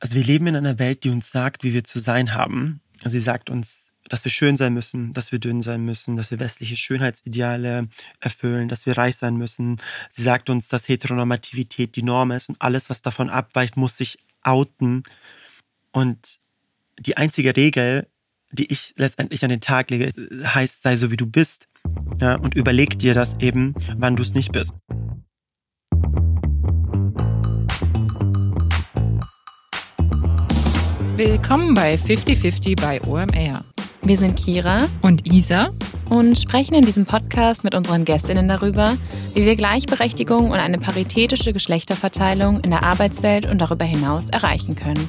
Also wir leben in einer Welt, die uns sagt, wie wir zu sein haben. Sie sagt uns, dass wir schön sein müssen, dass wir dünn sein müssen, dass wir westliche Schönheitsideale erfüllen, dass wir reich sein müssen. Sie sagt uns, dass Heteronormativität die Norm ist und alles, was davon abweicht, muss sich outen. Und die einzige Regel, die ich letztendlich an den Tag lege, heißt, sei so wie du bist. Ja, und überleg dir das eben, wann du es nicht bist. Willkommen bei 5050 bei OMR. Wir sind Kira und Isa und sprechen in diesem Podcast mit unseren Gästinnen darüber, wie wir Gleichberechtigung und eine paritätische Geschlechterverteilung in der Arbeitswelt und darüber hinaus erreichen können.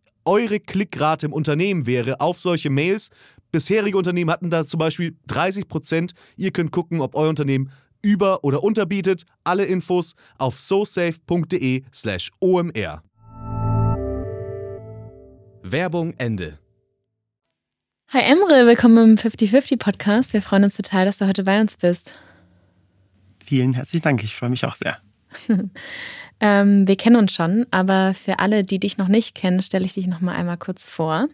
eure Klickrate im Unternehmen wäre auf solche Mails. Bisherige Unternehmen hatten da zum Beispiel 30 Prozent. Ihr könnt gucken, ob euer Unternehmen über- oder unterbietet. Alle Infos auf sosafe.de/slash omr. Werbung Ende. Hi Emre, willkommen im 50-50 Podcast. Wir freuen uns total, dass du heute bei uns bist. Vielen herzlichen Dank, ich freue mich auch sehr. Ähm, wir kennen uns schon, aber für alle, die dich noch nicht kennen, stelle ich dich noch mal einmal kurz vor.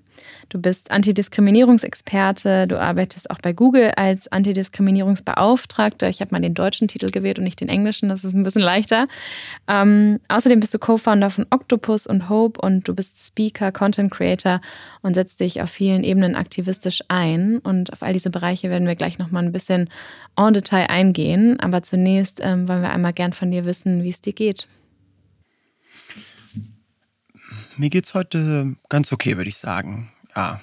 Du bist Antidiskriminierungsexperte, du arbeitest auch bei Google als Antidiskriminierungsbeauftragter. Ich habe mal den deutschen Titel gewählt und nicht den englischen, das ist ein bisschen leichter. Ähm, außerdem bist du Co-Founder von Octopus und Hope und du bist Speaker, Content Creator und setzt dich auf vielen Ebenen aktivistisch ein. Und auf all diese Bereiche werden wir gleich noch mal ein bisschen en Detail eingehen. Aber zunächst ähm, wollen wir einmal gern von dir wissen, wie es dir geht. Mir geht es heute ganz okay, würde ich sagen. Ja.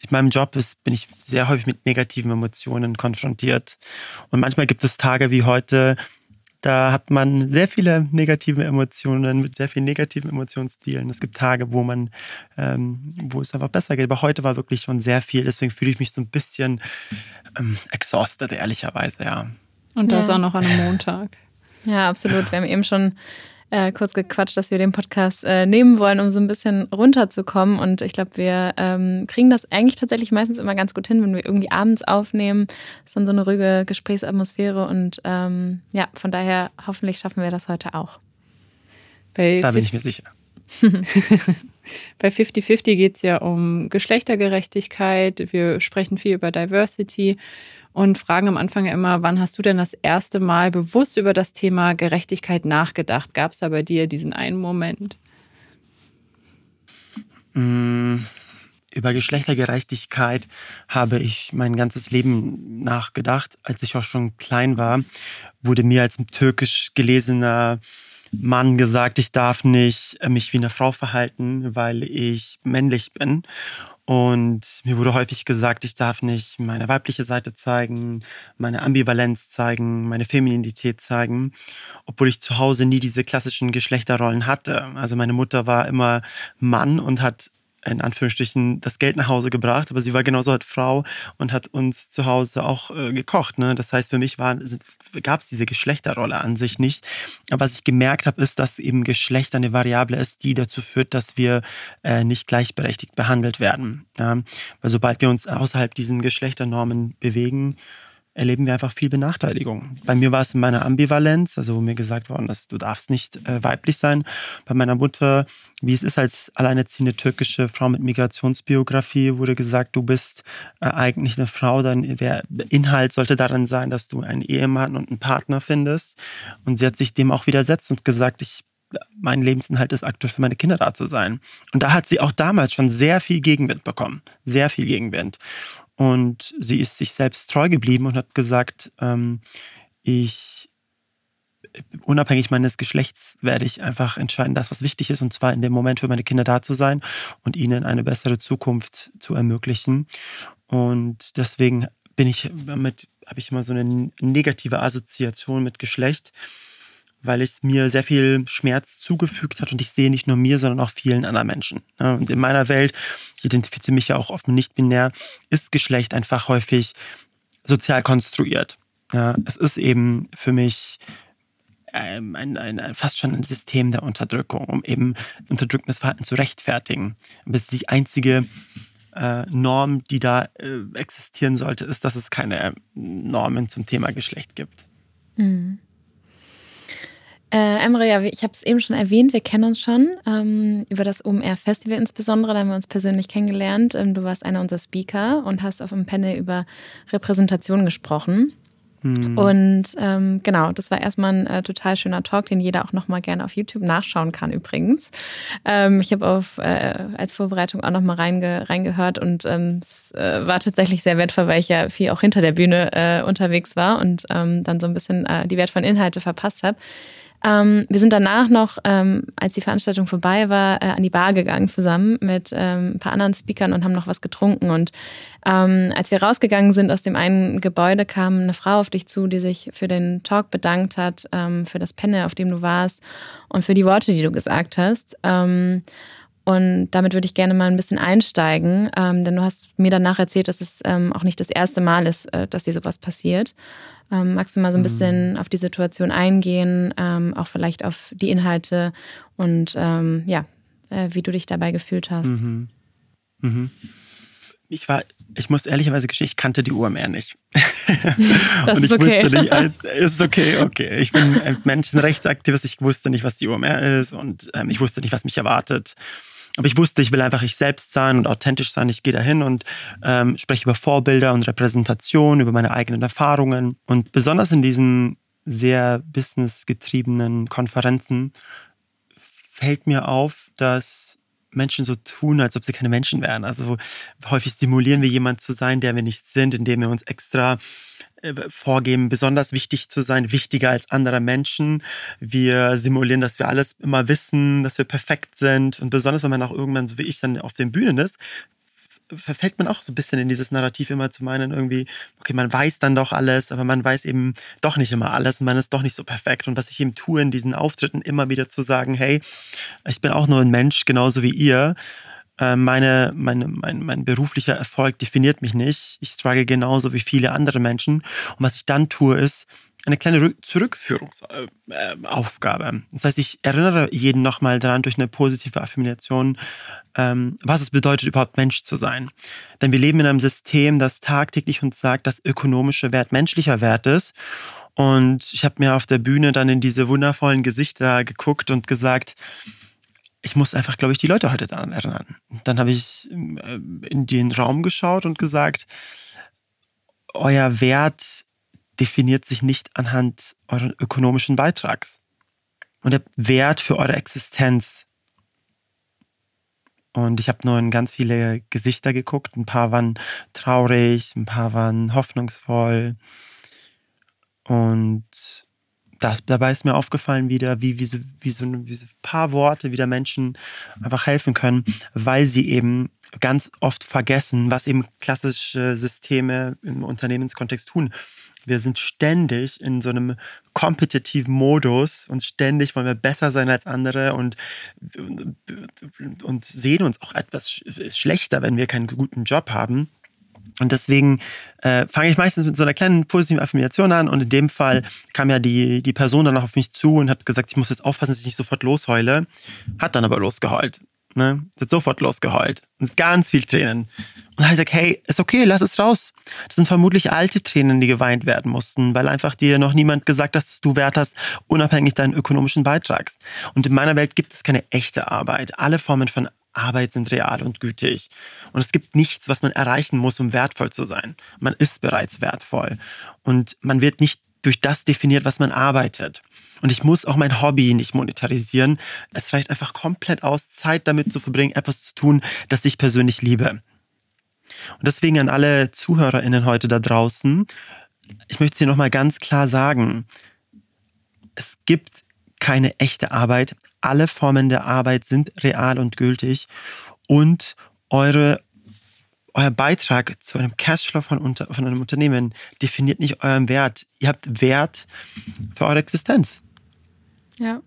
In meinem Job ist, bin ich sehr häufig mit negativen Emotionen konfrontiert. Und manchmal gibt es Tage wie heute, da hat man sehr viele negative Emotionen mit sehr vielen negativen Emotionsstilen. Es gibt Tage, wo man, ähm, wo es einfach besser geht. Aber heute war wirklich schon sehr viel. Deswegen fühle ich mich so ein bisschen ähm, exhausted, ehrlicherweise, ja. Und das ja. auch noch an einem Montag. Ja, absolut. Wir haben eben schon äh, kurz gequatscht, dass wir den Podcast äh, nehmen wollen, um so ein bisschen runterzukommen. Und ich glaube, wir ähm, kriegen das eigentlich tatsächlich meistens immer ganz gut hin, wenn wir irgendwie abends aufnehmen. Das ist dann so eine ruhige Gesprächsatmosphäre. Und ähm, ja, von daher hoffentlich schaffen wir das heute auch. Bei da bin ich mir sicher. Bei 50-50 geht es ja um Geschlechtergerechtigkeit. Wir sprechen viel über Diversity und fragen am Anfang immer, wann hast du denn das erste Mal bewusst über das Thema Gerechtigkeit nachgedacht? Gab es da bei dir diesen einen Moment? Mm, über Geschlechtergerechtigkeit habe ich mein ganzes Leben nachgedacht. Als ich auch schon klein war, wurde mir als türkisch gelesener Mann gesagt, ich darf nicht mich wie eine Frau verhalten, weil ich männlich bin. Und mir wurde häufig gesagt, ich darf nicht meine weibliche Seite zeigen, meine Ambivalenz zeigen, meine Femininität zeigen, obwohl ich zu Hause nie diese klassischen Geschlechterrollen hatte. Also meine Mutter war immer Mann und hat in Anführungsstrichen das Geld nach Hause gebracht, aber sie war genauso halt Frau und hat uns zu Hause auch äh, gekocht. Ne? Das heißt, für mich gab es diese Geschlechterrolle an sich nicht. Aber was ich gemerkt habe, ist, dass eben Geschlecht eine Variable ist, die dazu führt, dass wir äh, nicht gleichberechtigt behandelt werden. Ja? Weil sobald wir uns außerhalb diesen Geschlechternormen bewegen, erleben wir einfach viel Benachteiligung. Bei mir war es in meiner Ambivalenz, also wo mir gesagt worden ist, du darfst nicht äh, weiblich sein. Bei meiner Mutter, wie es ist als alleinerziehende türkische Frau mit Migrationsbiografie, wurde gesagt, du bist äh, eigentlich eine Frau, dein der Inhalt sollte darin sein, dass du einen Ehemann und einen Partner findest. Und sie hat sich dem auch widersetzt und gesagt, ich mein Lebensinhalt ist aktuell für meine Kinder da zu sein. Und da hat sie auch damals schon sehr viel Gegenwind bekommen. Sehr viel Gegenwind. Und sie ist sich selbst treu geblieben und hat gesagt, ähm, ich, unabhängig meines Geschlechts, werde ich einfach entscheiden, das, was wichtig ist, und zwar in dem Moment für meine Kinder da zu sein und ihnen eine bessere Zukunft zu ermöglichen. Und deswegen bin ich damit, habe ich immer so eine negative Assoziation mit Geschlecht weil es mir sehr viel Schmerz zugefügt hat und ich sehe nicht nur mir, sondern auch vielen anderen Menschen. Und in meiner Welt, ich identifiziere mich ja auch oft nicht binär, ist Geschlecht einfach häufig sozial konstruiert. Es ist eben für mich ähm, ein, ein, ein, fast schon ein System der Unterdrückung, um eben unterdrückendes Verhalten zu rechtfertigen. Aber es ist die einzige äh, Norm, die da äh, existieren sollte, ist, dass es keine Normen zum Thema Geschlecht gibt. Mhm. Äh, Emre, ja, ich habe es eben schon erwähnt, wir kennen uns schon ähm, über das OMR-Festival insbesondere, da haben wir uns persönlich kennengelernt. Ähm, du warst einer unserer Speaker und hast auf einem Panel über Repräsentation gesprochen. Hm. Und ähm, genau, das war erstmal ein äh, total schöner Talk, den jeder auch nochmal gerne auf YouTube nachschauen kann übrigens. Ähm, ich habe auf äh, als Vorbereitung auch nochmal reinge reingehört und ähm, es äh, war tatsächlich sehr wertvoll, weil ich ja viel auch hinter der Bühne äh, unterwegs war und ähm, dann so ein bisschen äh, die wertvollen Inhalte verpasst habe. Ähm, wir sind danach noch, ähm, als die Veranstaltung vorbei war, äh, an die Bar gegangen zusammen mit ähm, ein paar anderen Speakern und haben noch was getrunken. Und ähm, als wir rausgegangen sind aus dem einen Gebäude, kam eine Frau auf dich zu, die sich für den Talk bedankt hat, ähm, für das Panel, auf dem du warst und für die Worte, die du gesagt hast. Und damit würde ich gerne mal ein bisschen einsteigen, ähm, denn du hast mir danach erzählt, dass es ähm, auch nicht das erste Mal ist, äh, dass dir sowas passiert. Ähm, magst du mal so ein mhm. bisschen auf die Situation eingehen, ähm, auch vielleicht auf die Inhalte und ähm, ja, äh, wie du dich dabei gefühlt hast? Mhm. Mhm. Ich war, ich muss ehrlicherweise gestehen, ich kannte die UMR nicht. Das und ich ist okay. wusste nicht, äh, ist okay, okay. Ich bin ein Menschenrechtsaktivist, ich wusste nicht, was die UMR ist und ähm, ich wusste nicht, was mich erwartet. Aber ich wusste, ich will einfach ich selbst sein und authentisch sein. Ich gehe dahin und ähm, spreche über Vorbilder und Repräsentation, über meine eigenen Erfahrungen. Und besonders in diesen sehr businessgetriebenen Konferenzen fällt mir auf, dass Menschen so tun, als ob sie keine Menschen wären. Also häufig simulieren wir jemand zu sein, der wir nicht sind, indem wir uns extra vorgeben, besonders wichtig zu sein, wichtiger als andere Menschen. Wir simulieren, dass wir alles immer wissen, dass wir perfekt sind. Und besonders, wenn man auch irgendwann, so wie ich, dann auf den Bühnen ist, verfällt man auch so ein bisschen in dieses Narrativ immer zu meinen, irgendwie, okay, man weiß dann doch alles, aber man weiß eben doch nicht immer alles und man ist doch nicht so perfekt. Und was ich eben tue in diesen Auftritten, immer wieder zu sagen, hey, ich bin auch nur ein Mensch, genauso wie ihr. Äh, meine, meine, mein, mein beruflicher Erfolg definiert mich nicht. Ich struggle genauso wie viele andere Menschen. Und was ich dann tue, ist eine kleine Zurückführungsaufgabe. Das heißt, ich erinnere jeden nochmal daran durch eine positive Affirmation, ähm, was es bedeutet, überhaupt Mensch zu sein. Denn wir leben in einem System, das tagtäglich uns sagt, dass ökonomischer Wert menschlicher Wert ist. Und ich habe mir auf der Bühne dann in diese wundervollen Gesichter geguckt und gesagt, ich muss einfach, glaube ich, die Leute heute daran erinnern. Dann habe ich äh, in den Raum geschaut und gesagt, euer Wert definiert sich nicht anhand euren ökonomischen Beitrags. Und der Wert für eure Existenz. Und ich habe nur in ganz viele Gesichter geguckt. Ein paar waren traurig, ein paar waren hoffnungsvoll. Und das, dabei ist mir aufgefallen wieder, wie, wie, so, wie, so, wie so ein paar Worte wieder Menschen einfach helfen können, weil sie eben ganz oft vergessen, was eben klassische Systeme im Unternehmenskontext tun. Wir sind ständig in so einem kompetitiven Modus und ständig wollen wir besser sein als andere und, und sehen uns auch etwas schlechter, wenn wir keinen guten Job haben. Und deswegen äh, fange ich meistens mit so einer kleinen positiven Affirmation an. Und in dem Fall kam ja die, die Person dann auch auf mich zu und hat gesagt, ich muss jetzt aufpassen, dass ich nicht sofort losheule. Hat dann aber losgeheult. Ne? Hat sofort losgeheult. Und ganz viel Tränen. Und dann habe ich gesagt, hey, ist okay, lass es raus. Das sind vermutlich alte Tränen, die geweint werden mussten, weil einfach dir noch niemand gesagt hat, dass du Wert hast, unabhängig deinen ökonomischen Beitrags. Und in meiner Welt gibt es keine echte Arbeit. Alle Formen von Arbeit sind real und gütig. Und es gibt nichts, was man erreichen muss, um wertvoll zu sein. Man ist bereits wertvoll. Und man wird nicht durch das definiert, was man arbeitet. Und ich muss auch mein Hobby nicht monetarisieren. Es reicht einfach komplett aus, Zeit damit zu verbringen, etwas zu tun, das ich persönlich liebe. Und deswegen an alle ZuhörerInnen heute da draußen, ich möchte es hier nochmal ganz klar sagen. Es gibt keine echte Arbeit. Alle Formen der Arbeit sind real und gültig. Und eure euer Beitrag zu einem Cashflow von, unter, von einem Unternehmen definiert nicht euren Wert. Ihr habt Wert für eure Existenz. Ja.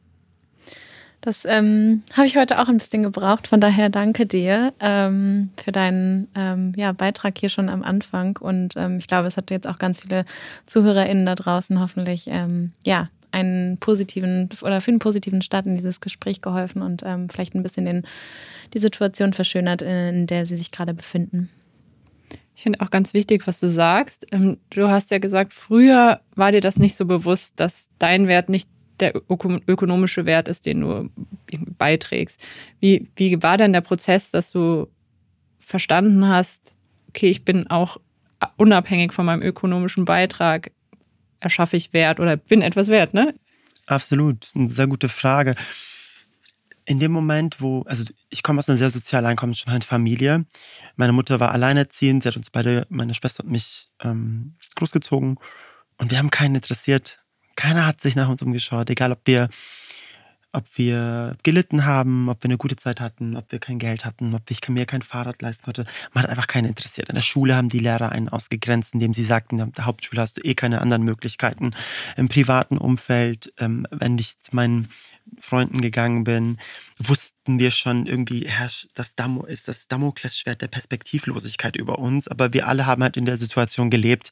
Das ähm, habe ich heute auch ein bisschen gebraucht. Von daher danke dir ähm, für deinen ähm, ja, Beitrag hier schon am Anfang. Und ähm, ich glaube, es hat jetzt auch ganz viele ZuhörerInnen da draußen hoffentlich ähm, ja, einen positiven oder für einen positiven Start in dieses Gespräch geholfen und ähm, vielleicht ein bisschen den, die Situation verschönert, in der sie sich gerade befinden. Ich finde auch ganz wichtig, was du sagst. Ähm, du hast ja gesagt, früher war dir das nicht so bewusst, dass dein Wert nicht der ökonomische Wert ist, den du beiträgst. Wie, wie war denn der Prozess, dass du verstanden hast, okay, ich bin auch unabhängig von meinem ökonomischen Beitrag, erschaffe ich Wert oder bin etwas wert, ne? Absolut, eine sehr gute Frage in dem Moment, wo, also ich komme aus einer sehr sozial einkommensschwachen Familie. Meine Mutter war alleinerziehend, sie hat uns beide, meine Schwester und mich, ähm, großgezogen. Und wir haben keinen interessiert. Keiner hat sich nach uns umgeschaut, egal ob wir ob wir gelitten haben, ob wir eine gute Zeit hatten, ob wir kein Geld hatten, ob ich mir kein Fahrrad leisten konnte. Man hat einfach keinen interessiert. In der Schule haben die Lehrer einen ausgegrenzt, indem sie sagten, in der Hauptschule hast du eh keine anderen Möglichkeiten. Im privaten Umfeld, ähm, wenn ich zu meinen Freunden gegangen bin, wussten wir schon irgendwie, das Damo ist das Damoklesschwert der Perspektivlosigkeit über uns. Aber wir alle haben halt in der Situation gelebt.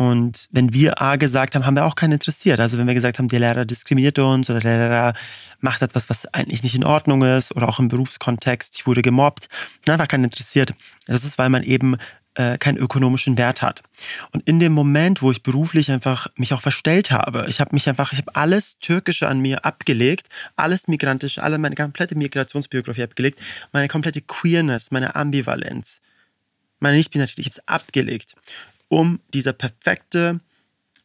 Und wenn wir A gesagt haben, haben wir auch keinen interessiert. Also wenn wir gesagt haben, der Lehrer diskriminiert uns oder der Lehrer macht etwas, was eigentlich nicht in Ordnung ist oder auch im Berufskontext, ich wurde gemobbt, einfach keinen interessiert. Das ist, weil man eben äh, keinen ökonomischen Wert hat. Und in dem Moment, wo ich beruflich einfach mich auch verstellt habe, ich habe mich einfach, ich habe alles Türkische an mir abgelegt, alles Migrantische, alle meine komplette Migrationsbiografie abgelegt, meine komplette Queerness, meine Ambivalenz, meine Nichtbinarität, ich habe es abgelegt um dieser perfekte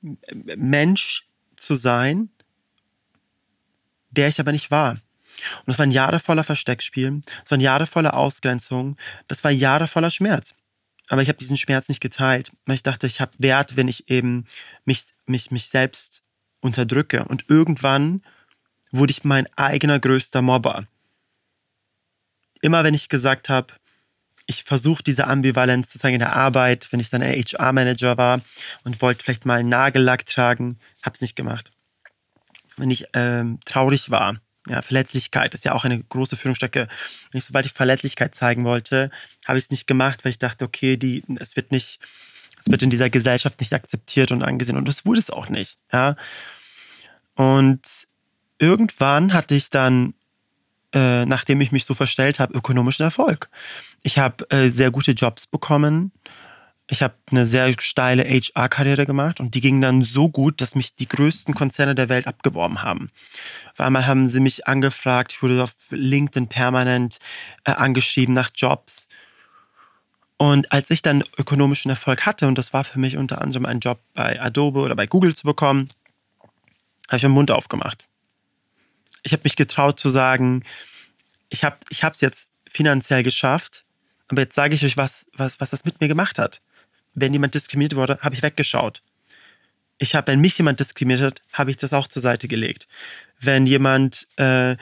Mensch zu sein, der ich aber nicht war. Und das waren Jahre voller Versteckspielen, das waren Jahre voller Ausgrenzung, das war Jahre voller Schmerz. Aber ich habe diesen Schmerz nicht geteilt, weil ich dachte, ich habe Wert, wenn ich eben mich, mich, mich selbst unterdrücke. Und irgendwann wurde ich mein eigener größter Mobber. Immer wenn ich gesagt habe, ich versuche diese Ambivalenz zu zeigen in der Arbeit, wenn ich dann HR-Manager war und wollte vielleicht mal einen Nagellack tragen, habe es nicht gemacht. Wenn ich ähm, traurig war, ja, Verletzlichkeit ist ja auch eine große Führungsstrecke. Wenn ich, sobald ich Verletzlichkeit zeigen wollte, habe ich es nicht gemacht, weil ich dachte, okay, die, es wird nicht, es wird in dieser Gesellschaft nicht akzeptiert und angesehen und das wurde es auch nicht. Ja. Und irgendwann hatte ich dann äh, nachdem ich mich so verstellt habe, ökonomischen Erfolg. Ich habe äh, sehr gute Jobs bekommen. Ich habe eine sehr steile HR-Karriere gemacht und die ging dann so gut, dass mich die größten Konzerne der Welt abgeworben haben. Auf einmal haben sie mich angefragt, ich wurde auf LinkedIn permanent äh, angeschrieben nach Jobs. Und als ich dann ökonomischen Erfolg hatte, und das war für mich unter anderem ein Job bei Adobe oder bei Google zu bekommen, habe ich meinen Mund aufgemacht ich habe mich getraut zu sagen, ich habe ich es jetzt finanziell geschafft, aber jetzt sage ich euch, was, was, was das mit mir gemacht hat. Wenn jemand diskriminiert wurde, habe ich weggeschaut. Ich habe, wenn mich jemand diskriminiert hat, habe ich das auch zur Seite gelegt. Wenn jemand, äh,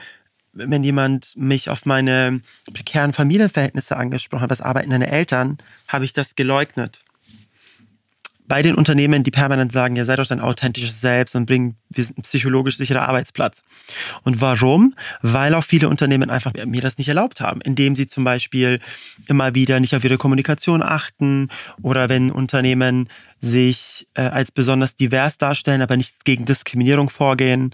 wenn jemand mich auf meine prekären Familienverhältnisse angesprochen hat, was arbeiten deine Eltern, habe ich das geleugnet bei den Unternehmen, die permanent sagen, ja, sei doch dein authentisches Selbst und bring wir sind ein psychologisch sicherer Arbeitsplatz. Und warum? Weil auch viele Unternehmen einfach mir das nicht erlaubt haben, indem sie zum Beispiel immer wieder nicht auf ihre Kommunikation achten oder wenn Unternehmen sich äh, als besonders divers darstellen, aber nichts gegen Diskriminierung vorgehen.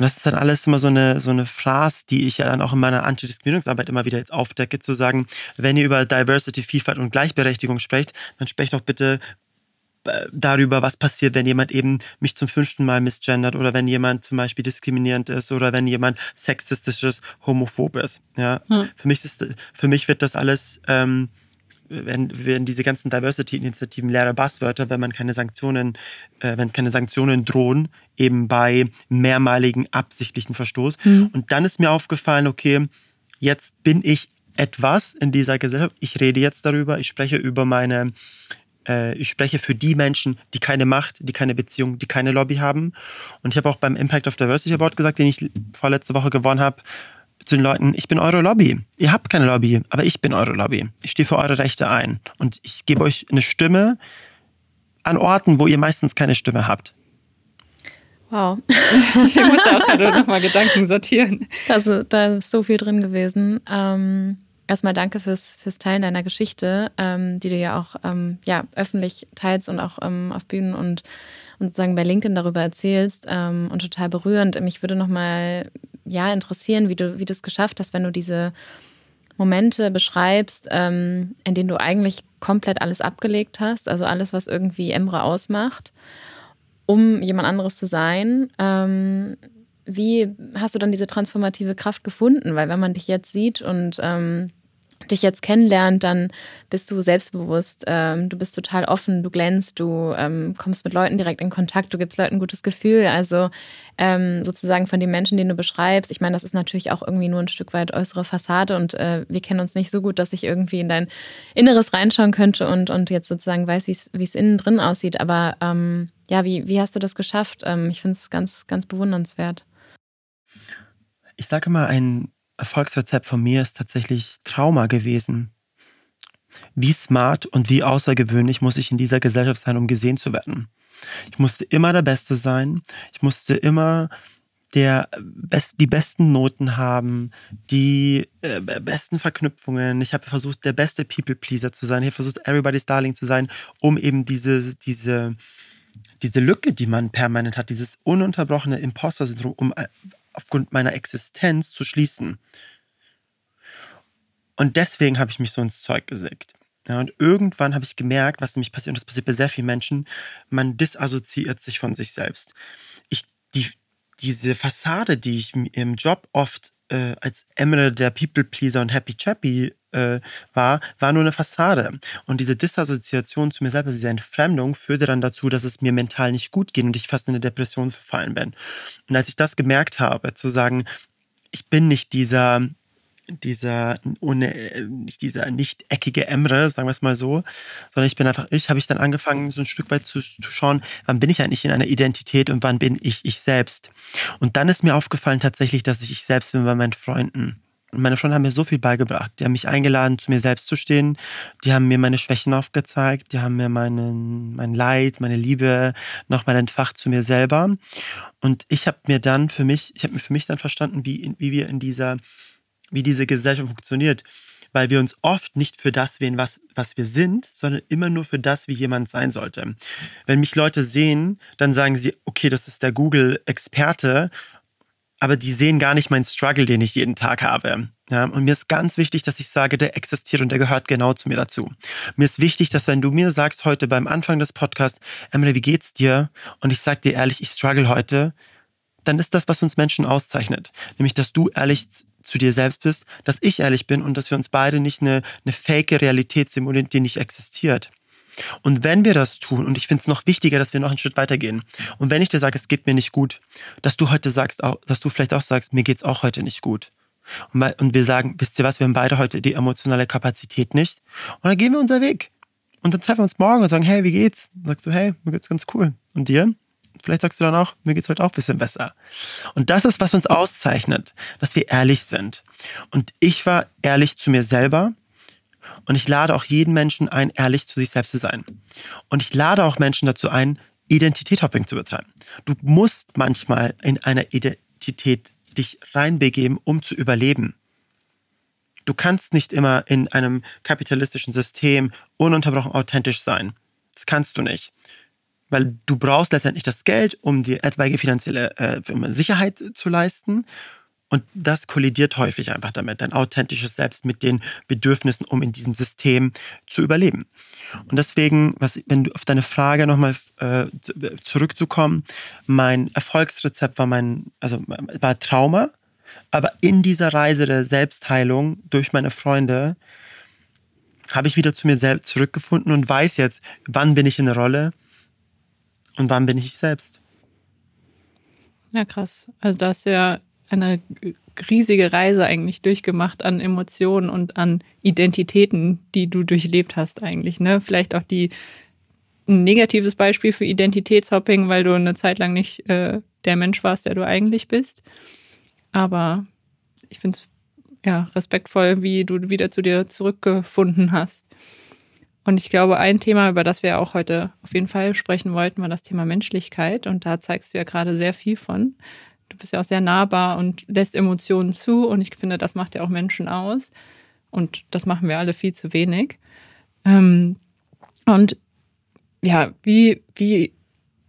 Und das ist dann alles immer so eine, so eine Phrase, die ich ja dann auch in meiner Antidiskriminierungsarbeit immer wieder jetzt aufdecke, zu sagen, wenn ihr über Diversity, Vielfalt und Gleichberechtigung sprecht, dann sprecht doch bitte darüber, was passiert, wenn jemand eben mich zum fünften Mal misgendert oder wenn jemand zum Beispiel diskriminierend ist oder wenn jemand sexistisch ist, homophob ist. Ja, hm. für mich ist, für mich wird das alles ähm, wenn, wenn diese ganzen Diversity-Initiativen leere Buzzwörter, wenn man keine Sanktionen, äh, wenn keine Sanktionen drohen, eben bei mehrmaligen absichtlichen Verstoß. Mhm. Und dann ist mir aufgefallen, okay, jetzt bin ich etwas in dieser Gesellschaft. Ich rede jetzt darüber, ich spreche über meine, äh, ich spreche für die Menschen, die keine Macht, die keine Beziehung, die keine Lobby haben. Und ich habe auch beim Impact of Diversity Award gesagt, den ich vorletzte Woche gewonnen habe, zu den Leuten, ich bin eure Lobby. Ihr habt keine Lobby, aber ich bin eure Lobby. Ich stehe für eure Rechte ein. Und ich gebe euch eine Stimme an Orten, wo ihr meistens keine Stimme habt. Wow. ich musste auch gerade nochmal Gedanken sortieren. Also, da ist so viel drin gewesen. Ähm, erstmal danke fürs, fürs Teilen deiner Geschichte, ähm, die du ja auch ähm, ja, öffentlich teilst und auch ähm, auf Bühnen und, und sozusagen bei LinkedIn darüber erzählst ähm, und total berührend. Mich würde nochmal ja, interessieren, wie du, wie es geschafft hast, wenn du diese Momente beschreibst, ähm, in denen du eigentlich komplett alles abgelegt hast, also alles, was irgendwie Emre ausmacht, um jemand anderes zu sein. Ähm, wie hast du dann diese transformative Kraft gefunden? Weil wenn man dich jetzt sieht und ähm, dich jetzt kennenlernt, dann bist du selbstbewusst, ähm, du bist total offen, du glänzt, du ähm, kommst mit Leuten direkt in Kontakt, du gibst Leuten ein gutes Gefühl. Also ähm, sozusagen von den Menschen, den du beschreibst. Ich meine, das ist natürlich auch irgendwie nur ein Stück weit äußere Fassade und äh, wir kennen uns nicht so gut, dass ich irgendwie in dein Inneres reinschauen könnte und, und jetzt sozusagen weiß, wie es innen drin aussieht. Aber ähm, ja, wie, wie hast du das geschafft? Ähm, ich finde es ganz, ganz bewundernswert. Ich sage mal, ein Erfolgsrezept von mir ist tatsächlich Trauma gewesen. Wie smart und wie außergewöhnlich muss ich in dieser Gesellschaft sein, um gesehen zu werden? Ich musste immer der Beste sein. Ich musste immer der best, die besten Noten haben, die äh, besten Verknüpfungen. Ich habe versucht, der beste People-Pleaser zu sein. Ich habe versucht, Everybody's Darling zu sein, um eben diese, diese, diese Lücke, die man permanent hat, dieses ununterbrochene Imposter-Syndrom, um aufgrund meiner Existenz zu schließen. Und deswegen habe ich mich so ins Zeug gesägt. Ja, und irgendwann habe ich gemerkt, was nämlich passiert, und das passiert bei sehr vielen Menschen, man disassoziiert sich von sich selbst. Ich, die, diese Fassade, die ich im Job oft äh, als Emre der People Pleaser und Happy Chappy äh, war, war nur eine Fassade. Und diese Disassoziation zu mir selber, diese Entfremdung, führte dann dazu, dass es mir mental nicht gut ging und ich fast in eine Depression verfallen bin. Und als ich das gemerkt habe, zu sagen, ich bin nicht dieser dieser ohne nicht dieser nicht eckige Emre, sagen wir es mal so, sondern ich bin einfach ich, habe ich dann angefangen so ein Stück weit zu, zu schauen, wann bin ich eigentlich in einer Identität und wann bin ich ich selbst. Und dann ist mir aufgefallen tatsächlich, dass ich ich selbst bin bei meinen Freunden. Und meine Freunde haben mir so viel beigebracht. Die haben mich eingeladen, zu mir selbst zu stehen. Die haben mir meine Schwächen aufgezeigt. Die haben mir meinen, mein Leid, meine Liebe nochmal entfacht zu mir selber. Und ich habe mir dann für mich, ich habe mir für mich dann verstanden, wie, wie wir in dieser, wie diese Gesellschaft funktioniert. Weil wir uns oft nicht für das wählen, was, was wir sind, sondern immer nur für das, wie jemand sein sollte. Wenn mich Leute sehen, dann sagen sie, okay, das ist der Google-Experte aber die sehen gar nicht meinen Struggle, den ich jeden Tag habe. Ja, und mir ist ganz wichtig, dass ich sage, der existiert und der gehört genau zu mir dazu. Mir ist wichtig, dass wenn du mir sagst heute beim Anfang des Podcasts, Emily, wie geht's dir? Und ich sag dir ehrlich, ich struggle heute, dann ist das, was uns Menschen auszeichnet. Nämlich, dass du ehrlich zu dir selbst bist, dass ich ehrlich bin und dass wir uns beide nicht eine, eine fake Realität simulieren, die nicht existiert. Und wenn wir das tun, und ich finde es noch wichtiger, dass wir noch einen Schritt weitergehen, und wenn ich dir sage, es geht mir nicht gut, dass du heute sagst, dass du vielleicht auch sagst, mir geht es auch heute nicht gut. Und wir sagen, wisst ihr was, wir haben beide heute die emotionale Kapazität nicht. Und dann gehen wir unser Weg. Und dann treffen wir uns morgen und sagen, hey, wie geht's? Und sagst du, hey, mir geht's ganz cool. Und dir? Vielleicht sagst du dann auch, mir geht's heute auch ein bisschen besser. Und das ist, was uns auszeichnet, dass wir ehrlich sind. Und ich war ehrlich zu mir selber und ich lade auch jeden Menschen ein, ehrlich zu sich selbst zu sein. Und ich lade auch Menschen dazu ein, Identität-Hopping zu betreiben. Du musst manchmal in einer Identität dich reinbegeben, um zu überleben. Du kannst nicht immer in einem kapitalistischen System ununterbrochen authentisch sein. Das kannst du nicht. Weil du brauchst letztendlich das Geld, um dir etwaige finanzielle äh, Sicherheit zu leisten. Und das kollidiert häufig einfach damit, dein authentisches Selbst mit den Bedürfnissen, um in diesem System zu überleben. Und deswegen, was, wenn du auf deine Frage nochmal äh, zurückzukommen, mein Erfolgsrezept war mein, also war Trauma, aber in dieser Reise der Selbstheilung durch meine Freunde habe ich wieder zu mir selbst zurückgefunden und weiß jetzt, wann bin ich in der Rolle und wann bin ich selbst. Ja, krass. Also da hast du ja eine riesige Reise eigentlich durchgemacht an Emotionen und an Identitäten, die du durchlebt hast eigentlich. Ne? Vielleicht auch die ein negatives Beispiel für Identitätshopping, weil du eine Zeit lang nicht äh, der Mensch warst, der du eigentlich bist. Aber ich finde es ja respektvoll, wie du wieder zu dir zurückgefunden hast. Und ich glaube, ein Thema, über das wir auch heute auf jeden Fall sprechen wollten, war das Thema Menschlichkeit. Und da zeigst du ja gerade sehr viel von. Du bist ja auch sehr nahbar und lässt Emotionen zu. Und ich finde, das macht ja auch Menschen aus. Und das machen wir alle viel zu wenig. Ähm, und ja, wie, wie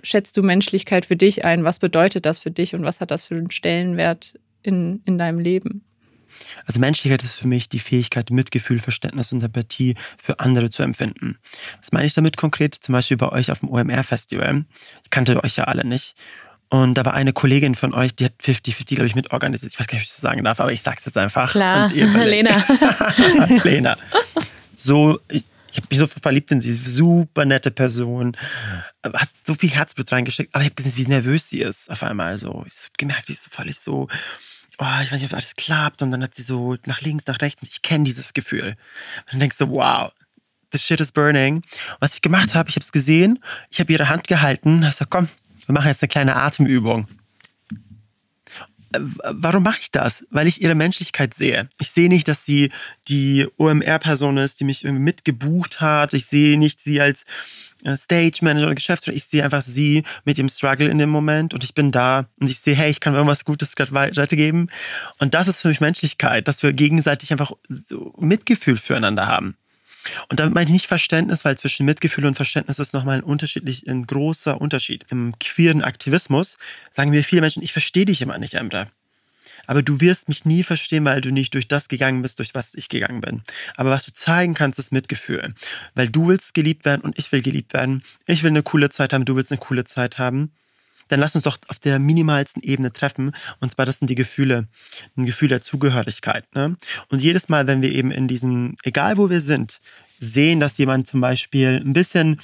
schätzt du Menschlichkeit für dich ein? Was bedeutet das für dich und was hat das für einen Stellenwert in, in deinem Leben? Also Menschlichkeit ist für mich die Fähigkeit, Mitgefühl, Verständnis und Empathie für andere zu empfinden. Was meine ich damit konkret? Zum Beispiel bei euch auf dem OMR-Festival. Ich kannte euch ja alle nicht. Und da war eine Kollegin von euch, die hat 50-50, glaube ich, mitorganisiert. Ich weiß gar nicht, ob ich das sagen darf, aber ich sag's jetzt einfach. Klar, Lena. Lena. So, ich, ich habe mich so verliebt in sie. Super nette Person. Hat so viel Herzblut reingesteckt. Aber ich habe gesehen, wie nervös sie ist auf einmal. So. Ich habe gemerkt, die ist so völlig so, oh, ich weiß nicht, ob alles klappt. Und dann hat sie so nach links, nach rechts. Und ich kenne dieses Gefühl. Und dann denkst du, wow, this shit is burning. was ich gemacht habe, ich habe es gesehen. Ich habe ihre Hand gehalten. Ich habe gesagt, komm, wir machen jetzt eine kleine Atemübung. Warum mache ich das? Weil ich ihre Menschlichkeit sehe. Ich sehe nicht, dass sie die OMR-Person ist, die mich irgendwie mitgebucht hat. Ich sehe nicht sie als Stage Manager oder Geschäftsführer. Ich sehe einfach sie mit ihrem Struggle in dem Moment und ich bin da und ich sehe, hey, ich kann irgendwas Gutes gerade weitergeben. Und das ist für mich Menschlichkeit, dass wir gegenseitig einfach Mitgefühl füreinander haben. Und damit meine ich nicht Verständnis, weil zwischen Mitgefühl und Verständnis ist nochmal ein unterschiedlich, ein großer Unterschied. Im queeren Aktivismus sagen mir viele Menschen, ich verstehe dich immer nicht, Emre. Aber du wirst mich nie verstehen, weil du nicht durch das gegangen bist, durch was ich gegangen bin. Aber was du zeigen kannst, ist Mitgefühl. Weil du willst geliebt werden und ich will geliebt werden. Ich will eine coole Zeit haben, du willst eine coole Zeit haben dann lass uns doch auf der minimalsten Ebene treffen. Und zwar, das sind die Gefühle, ein Gefühl der Zugehörigkeit. Ne? Und jedes Mal, wenn wir eben in diesen, egal wo wir sind, sehen, dass jemand zum Beispiel ein bisschen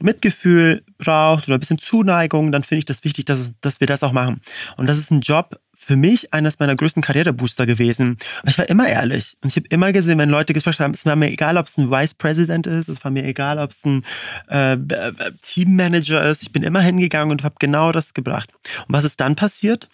Mitgefühl braucht oder ein bisschen Zuneigung, dann finde ich das wichtig, dass, dass wir das auch machen. Und das ist ein Job, für mich eines meiner größten Karrierebooster gewesen. Aber ich war immer ehrlich. Und ich habe immer gesehen, wenn Leute gefragt haben, es war mir egal, ob es ein Vice President ist, es war mir egal, ob es ein äh, Teammanager ist. Ich bin immer hingegangen und habe genau das gebracht. Und was ist dann passiert?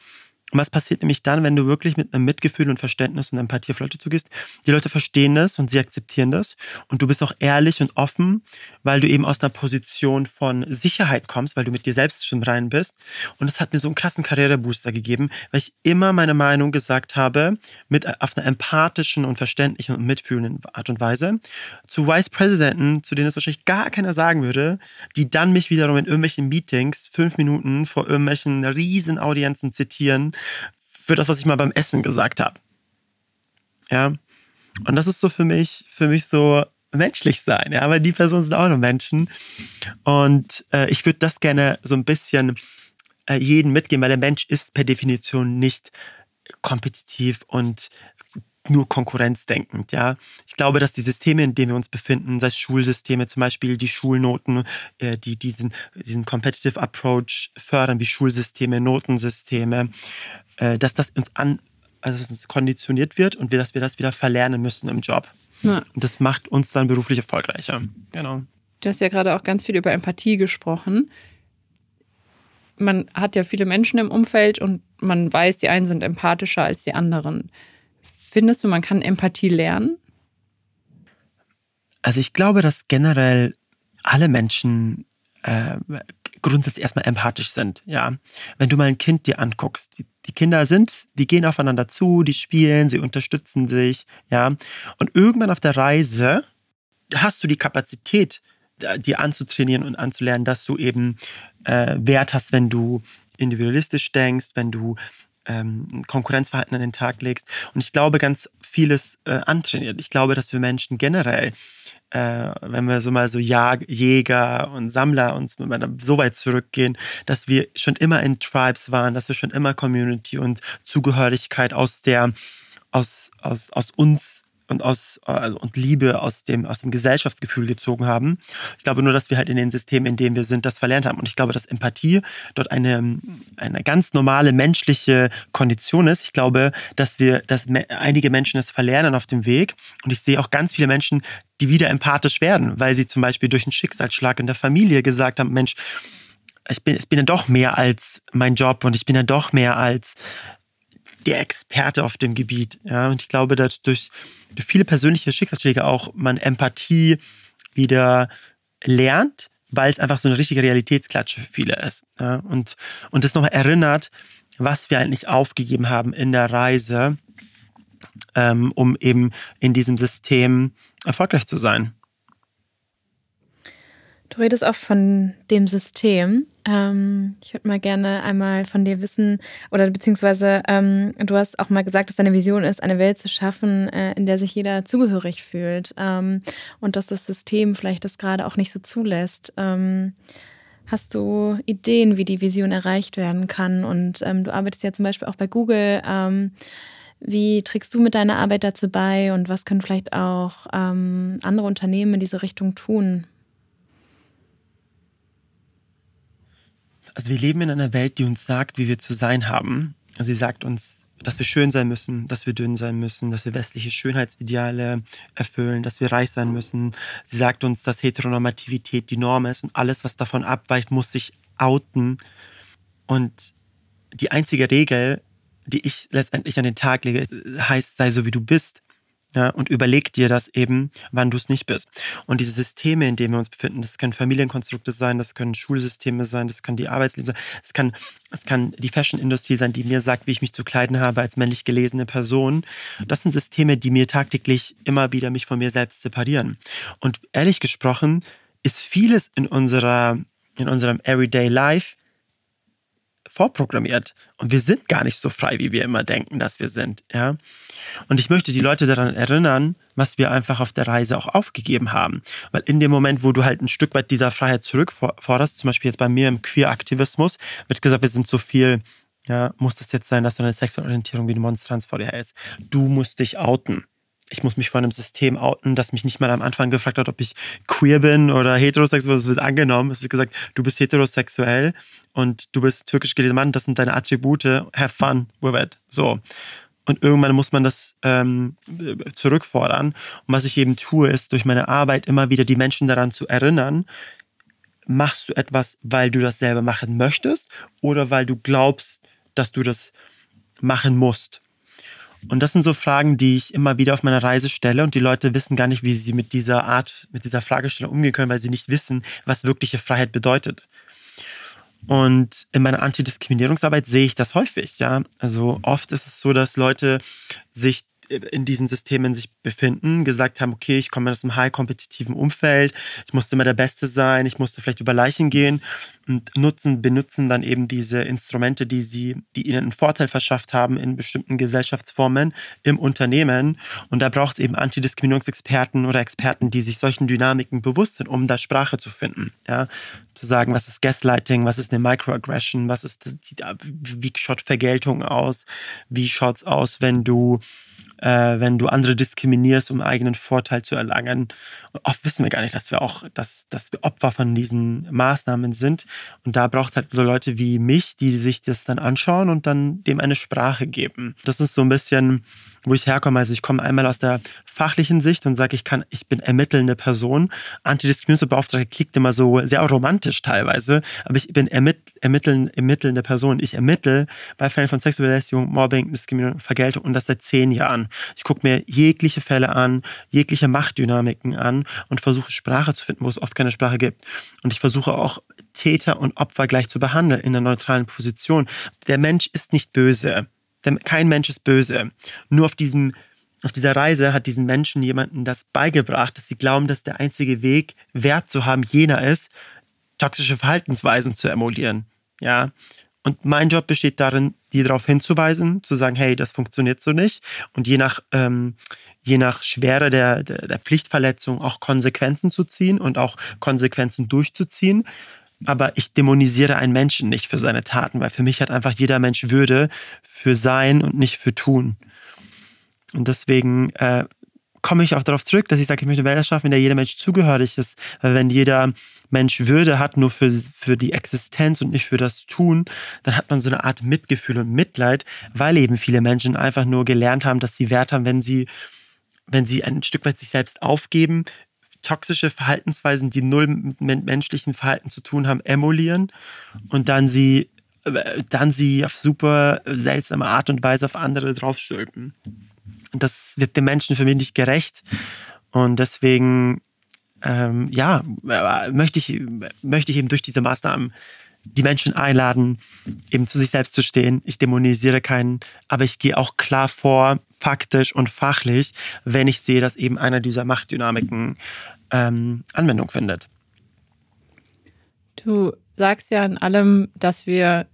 Und was passiert nämlich dann, wenn du wirklich mit einem Mitgefühl und Verständnis und Empathie auf Leute zugehst? Die Leute verstehen das und sie akzeptieren das. Und du bist auch ehrlich und offen, weil du eben aus einer Position von Sicherheit kommst, weil du mit dir selbst schon rein bist. Und das hat mir so einen krassen Karrierebooster gegeben, weil ich immer meine Meinung gesagt habe, mit auf einer empathischen und verständlichen und mitfühlenden Art und Weise. Zu Vice Presidenten, zu denen es wahrscheinlich gar keiner sagen würde, die dann mich wiederum in irgendwelchen Meetings fünf Minuten vor irgendwelchen riesen Audienzen zitieren für das, was ich mal beim Essen gesagt habe. Ja. Und das ist so für mich, für mich so menschlich sein, ja, weil die Personen sind auch nur Menschen. Und äh, ich würde das gerne so ein bisschen äh, jeden mitgeben, weil der Mensch ist per Definition nicht kompetitiv und nur konkurrenzdenkend, ja. Ich glaube, dass die Systeme, in denen wir uns befinden, sei es Schulsysteme, zum Beispiel die Schulnoten, äh, die diesen, diesen Competitive Approach fördern, wie Schulsysteme, Notensysteme, äh, dass das uns an, also uns konditioniert wird und wir, dass wir das wieder verlernen müssen im Job. Ja. Und das macht uns dann beruflich erfolgreicher. Genau. Du hast ja gerade auch ganz viel über Empathie gesprochen. Man hat ja viele Menschen im Umfeld und man weiß, die einen sind empathischer als die anderen. Findest du, man kann Empathie lernen? Also ich glaube, dass generell alle Menschen äh, grundsätzlich erstmal empathisch sind. Ja, wenn du mal ein Kind dir anguckst, die, die Kinder sind, die gehen aufeinander zu, die spielen, sie unterstützen sich. Ja, und irgendwann auf der Reise hast du die Kapazität, dir anzutrainieren und anzulernen, dass du eben äh, Wert hast, wenn du individualistisch denkst, wenn du ähm, Konkurrenzverhalten an den Tag legst. Und ich glaube, ganz vieles äh, antrainiert. Ich glaube, dass wir Menschen generell, äh, wenn wir so mal so Jag Jäger und Sammler uns so weit zurückgehen, dass wir schon immer in Tribes waren, dass wir schon immer Community und Zugehörigkeit aus der aus, aus, aus uns und aus also, und Liebe aus dem aus dem Gesellschaftsgefühl gezogen haben. Ich glaube nur, dass wir halt in den Systemen, in denen wir sind, das verlernt haben. Und ich glaube, dass Empathie dort eine eine ganz normale menschliche Kondition ist. Ich glaube, dass wir, dass einige Menschen es verlernen auf dem Weg. Und ich sehe auch ganz viele Menschen, die wieder empathisch werden, weil sie zum Beispiel durch einen Schicksalsschlag in der Familie gesagt haben, Mensch, ich bin, ich bin ja doch mehr als mein Job und ich bin ja doch mehr als der Experte auf dem Gebiet. Ja, und ich glaube, dass durch, viele persönliche Schicksalsschläge auch man Empathie wieder lernt, weil es einfach so eine richtige Realitätsklatsche für viele ist. Ja, und, und das nochmal erinnert, was wir eigentlich aufgegeben haben in der Reise, ähm, um eben in diesem System erfolgreich zu sein. Du redest auch von dem System. Ähm, ich würde mal gerne einmal von dir wissen, oder beziehungsweise ähm, du hast auch mal gesagt, dass deine Vision ist, eine Welt zu schaffen, äh, in der sich jeder zugehörig fühlt ähm, und dass das System vielleicht das gerade auch nicht so zulässt. Ähm, hast du Ideen, wie die Vision erreicht werden kann? Und ähm, du arbeitest ja zum Beispiel auch bei Google. Ähm, wie trägst du mit deiner Arbeit dazu bei und was können vielleicht auch andere Unternehmen in diese Richtung tun? Also wir leben in einer Welt, die uns sagt, wie wir zu sein haben. Sie sagt uns, dass wir schön sein müssen, dass wir dünn sein müssen, dass wir westliche Schönheitsideale erfüllen, dass wir reich sein müssen. Sie sagt uns, dass Heteronormativität die Norm ist und alles, was davon abweicht, muss sich outen. Und die einzige Regel, die ich letztendlich an den Tag lege, heißt, sei so wie du bist. Ja, und überleg dir das eben, wann du es nicht bist. Und diese Systeme, in denen wir uns befinden, das können Familienkonstrukte sein, das können Schulsysteme sein, das kann die Arbeitsleben sein, es kann, kann die Fashion-Industrie sein, die mir sagt, wie ich mich zu kleiden habe als männlich gelesene Person. Das sind Systeme, die mir tagtäglich immer wieder mich von mir selbst separieren. Und ehrlich gesprochen ist vieles in unserer, in unserem Everyday Life vorprogrammiert. Und wir sind gar nicht so frei, wie wir immer denken, dass wir sind. Ja? Und ich möchte die Leute daran erinnern, was wir einfach auf der Reise auch aufgegeben haben. Weil in dem Moment, wo du halt ein Stück weit dieser Freiheit zurückforderst, zum Beispiel jetzt bei mir im Queer-Aktivismus, wird gesagt, wir sind so viel, ja, muss das jetzt sein, dass du eine sexuelle Orientierung wie eine Monstranz vor dir hältst. Du musst dich outen ich muss mich vor einem System outen, das mich nicht mal am Anfang gefragt hat, ob ich queer bin oder heterosexuell. Es wird angenommen. Es wird gesagt, du bist heterosexuell und du bist türkisch gelesener Mann. Das sind deine Attribute. Have fun with it. So. Und irgendwann muss man das ähm, zurückfordern. Und was ich eben tue, ist durch meine Arbeit immer wieder die Menschen daran zu erinnern, machst du etwas, weil du das selber machen möchtest oder weil du glaubst, dass du das machen musst. Und das sind so Fragen, die ich immer wieder auf meiner Reise stelle und die Leute wissen gar nicht, wie sie mit dieser Art, mit dieser Fragestellung umgehen können, weil sie nicht wissen, was wirkliche Freiheit bedeutet. Und in meiner Antidiskriminierungsarbeit sehe ich das häufig, ja. Also oft ist es so, dass Leute sich in diesen Systemen sich befinden, gesagt haben, okay, ich komme aus einem high-kompetitiven Umfeld, ich musste immer der Beste sein, ich musste vielleicht über Leichen gehen und nutzen, benutzen dann eben diese Instrumente, die sie, die ihnen einen Vorteil verschafft haben in bestimmten Gesellschaftsformen im Unternehmen. Und da braucht es eben Antidiskriminierungsexperten oder Experten, die sich solchen Dynamiken bewusst sind, um da Sprache zu finden. Ja, zu sagen, was ist Gaslighting, was ist eine Microaggression, was ist das, wie schaut Vergeltung aus, wie schaut es aus, wenn du äh, wenn du andere diskriminierst, um eigenen Vorteil zu erlangen. Und oft wissen wir gar nicht, dass wir auch, dass, dass wir Opfer von diesen Maßnahmen sind. Und da braucht es halt Leute wie mich, die sich das dann anschauen und dann dem eine Sprache geben. Das ist so ein bisschen wo ich herkomme. Also ich komme einmal aus der fachlichen Sicht und sage, ich kann, ich bin ermittelnde Person. Antidiskriminierungsbeauftragte klingt immer so sehr romantisch teilweise, aber ich bin ermitt, ermitteln, ermittelnde Person. Ich ermittle bei Fällen von sexueller Mobbing, Diskriminierung, Vergeltung und das seit zehn Jahren. Ich gucke mir jegliche Fälle an, jegliche Machtdynamiken an und versuche Sprache zu finden, wo es oft keine Sprache gibt. Und ich versuche auch Täter und Opfer gleich zu behandeln in einer neutralen Position. Der Mensch ist nicht böse. Kein Mensch ist böse. Nur auf diesem Auf dieser Reise hat diesen Menschen jemanden das beigebracht, dass sie glauben, dass der einzige Weg, Wert zu haben, jener ist, toxische Verhaltensweisen zu emulieren. Ja. Und mein Job besteht darin, die darauf hinzuweisen, zu sagen, hey, das funktioniert so nicht. Und je nach, ähm, je nach Schwere der, der, der Pflichtverletzung auch Konsequenzen zu ziehen und auch Konsequenzen durchzuziehen. Aber ich dämonisiere einen Menschen nicht für seine Taten, weil für mich hat einfach jeder Mensch Würde für sein und nicht für tun. Und deswegen äh, komme ich auch darauf zurück, dass ich sage, ich möchte eine Welt erschaffen, in der jeder Mensch zugehörig ist. Weil wenn jeder Mensch Würde hat, nur für, für die Existenz und nicht für das Tun, dann hat man so eine Art Mitgefühl und Mitleid, weil eben viele Menschen einfach nur gelernt haben, dass sie Wert haben, wenn sie, wenn sie ein Stück weit sich selbst aufgeben, toxische Verhaltensweisen, die null mit menschlichen Verhalten zu tun haben, emulieren und dann sie, äh, dann sie auf super seltsame Art und Weise auf andere draufstülpen. Das wird den Menschen für mich nicht gerecht. Und deswegen, ähm, ja, möchte ich, möchte ich eben durch diese Maßnahmen die Menschen einladen, eben zu sich selbst zu stehen. Ich dämonisiere keinen, aber ich gehe auch klar vor, faktisch und fachlich, wenn ich sehe, dass eben einer dieser Machtdynamiken ähm, Anwendung findet. Du sagst ja in allem, dass wir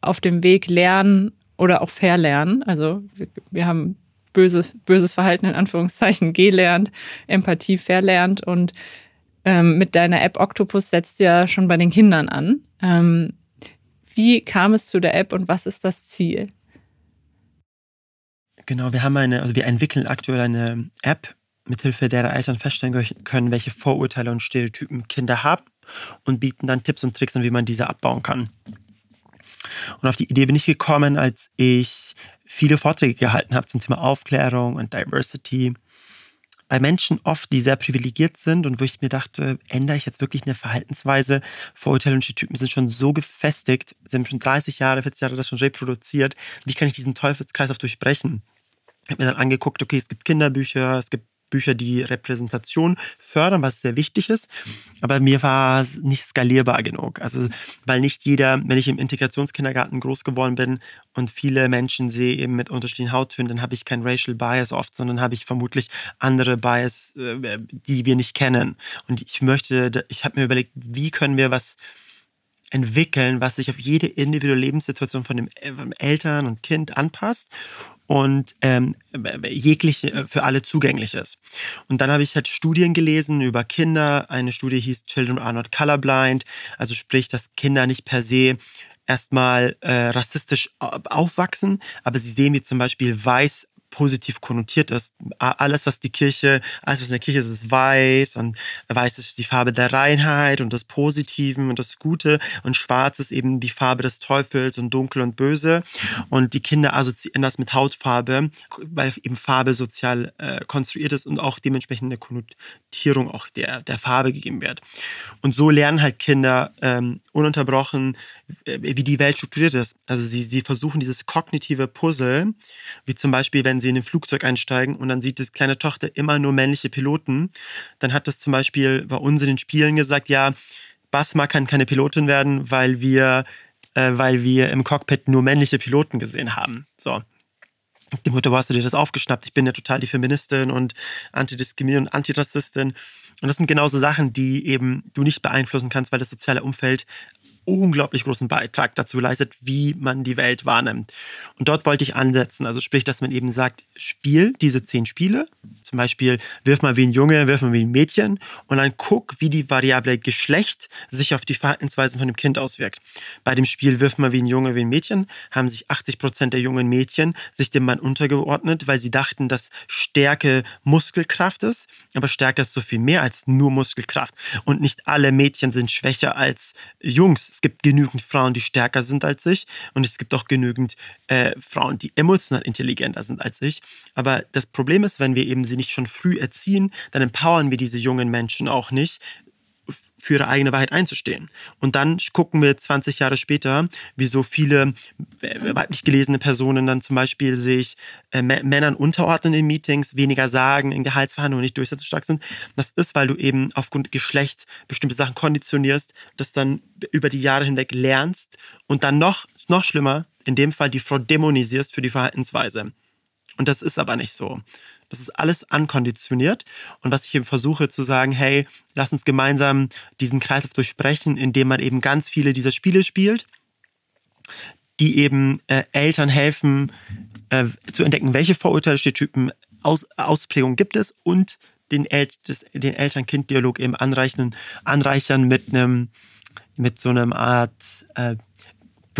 auf dem Weg lernen oder auch verlernen. Also wir, wir haben böses, böses Verhalten in Anführungszeichen gelernt, Empathie verlernt und ähm, mit deiner App Octopus setzt du ja schon bei den Kindern an. Ähm, wie kam es zu der App und was ist das Ziel? Genau, wir haben eine, also wir entwickeln aktuell eine App, mithilfe derer Eltern feststellen können, welche Vorurteile und Stereotypen Kinder haben und bieten dann Tipps und Tricks an, wie man diese abbauen kann. Und auf die Idee bin ich gekommen, als ich viele Vorträge gehalten habe zum Thema Aufklärung und Diversity. Bei Menschen oft, die sehr privilegiert sind und wo ich mir dachte, ändere ich jetzt wirklich eine Verhaltensweise? Vorurteile und Stereotypen sind schon so gefestigt, sind schon 30 Jahre, 40 Jahre das schon reproduziert. Wie kann ich diesen Teufelskreis auch durchbrechen? Ich habe mir dann angeguckt, okay, es gibt Kinderbücher, es gibt Bücher, die Repräsentation fördern, was sehr wichtig ist. Aber mir war es nicht skalierbar genug. Also, weil nicht jeder, wenn ich im Integrationskindergarten groß geworden bin und viele Menschen sehe eben mit unterschiedlichen Hauttönen, dann habe ich kein Racial Bias oft, sondern habe ich vermutlich andere Bias, äh, die wir nicht kennen. Und ich möchte, ich habe mir überlegt, wie können wir was entwickeln, was sich auf jede individuelle Lebenssituation von dem, von Eltern und Kind anpasst und ähm, jegliche äh, für alle zugänglich ist. Und dann habe ich halt Studien gelesen über Kinder. Eine Studie hieß Children are not colorblind, also sprich, dass Kinder nicht per se erstmal äh, rassistisch aufwachsen, aber sie sehen wie zum Beispiel weiß positiv konnotiert ist. Alles, was die Kirche, alles, was in der Kirche ist, ist weiß und weiß ist die Farbe der Reinheit und des Positiven und das Gute und schwarz ist eben die Farbe des Teufels und dunkel und böse und die Kinder assoziieren das mit Hautfarbe, weil eben Farbe sozial äh, konstruiert ist und auch dementsprechend eine Konnotierung auch der, der Farbe gegeben wird. Und so lernen halt Kinder ähm, ununterbrochen, wie die Welt strukturiert ist. Also sie, sie versuchen dieses kognitive Puzzle, wie zum Beispiel, wenn sie in ein Flugzeug einsteigen und dann sieht die kleine Tochter immer nur männliche Piloten, dann hat das zum Beispiel bei uns in den Spielen gesagt, ja, Basma kann keine Pilotin werden, weil wir, äh, weil wir im Cockpit nur männliche Piloten gesehen haben. So. Die Mutter, wo hast du dir das aufgeschnappt? Ich bin ja total die Feministin und Antidiskriminierung und Antirassistin. Und das sind genauso Sachen, die eben du nicht beeinflussen kannst, weil das soziale Umfeld unglaublich großen Beitrag dazu leistet, wie man die Welt wahrnimmt. Und dort wollte ich ansetzen. Also sprich, dass man eben sagt, spiel diese zehn Spiele. Zum Beispiel wirf mal wie ein Junge, wirf mal wie ein Mädchen und dann guck, wie die Variable Geschlecht sich auf die Verhaltensweisen von dem Kind auswirkt. Bei dem Spiel wirf mal wie ein Junge, wie ein Mädchen haben sich 80 Prozent der jungen Mädchen sich dem Mann untergeordnet, weil sie dachten, dass Stärke Muskelkraft ist. Aber Stärke ist so viel mehr als nur Muskelkraft. Und nicht alle Mädchen sind schwächer als Jungs es gibt genügend Frauen, die stärker sind als ich und es gibt auch genügend äh, Frauen, die emotional intelligenter sind als ich. Aber das Problem ist, wenn wir eben sie nicht schon früh erziehen, dann empowern wir diese jungen Menschen auch nicht, für ihre eigene Wahrheit einzustehen. Und dann gucken wir 20 Jahre später, wie so viele äh, weiblich gelesene Personen dann zum Beispiel sich äh, Männern unterordnen in Meetings, weniger sagen, in Gehaltsverhandlungen nicht durchsetzungsstark sind. Das ist, weil du eben aufgrund Geschlecht bestimmte Sachen konditionierst, das dann über die Jahre hinweg lernst und dann noch, noch schlimmer, in dem Fall die Frau dämonisierst für die Verhaltensweise. Und das ist aber nicht so. Das ist alles ankonditioniert. Und was ich eben versuche zu sagen, hey, lass uns gemeinsam diesen Kreislauf durchbrechen, indem man eben ganz viele dieser Spiele spielt, die eben äh, Eltern helfen, äh, zu entdecken, welche Vorurteile, Stereotypen, Aus, Ausprägungen gibt es und den, El den Eltern-Kind-Dialog eben anreichern, anreichern mit einem mit so einem Art äh,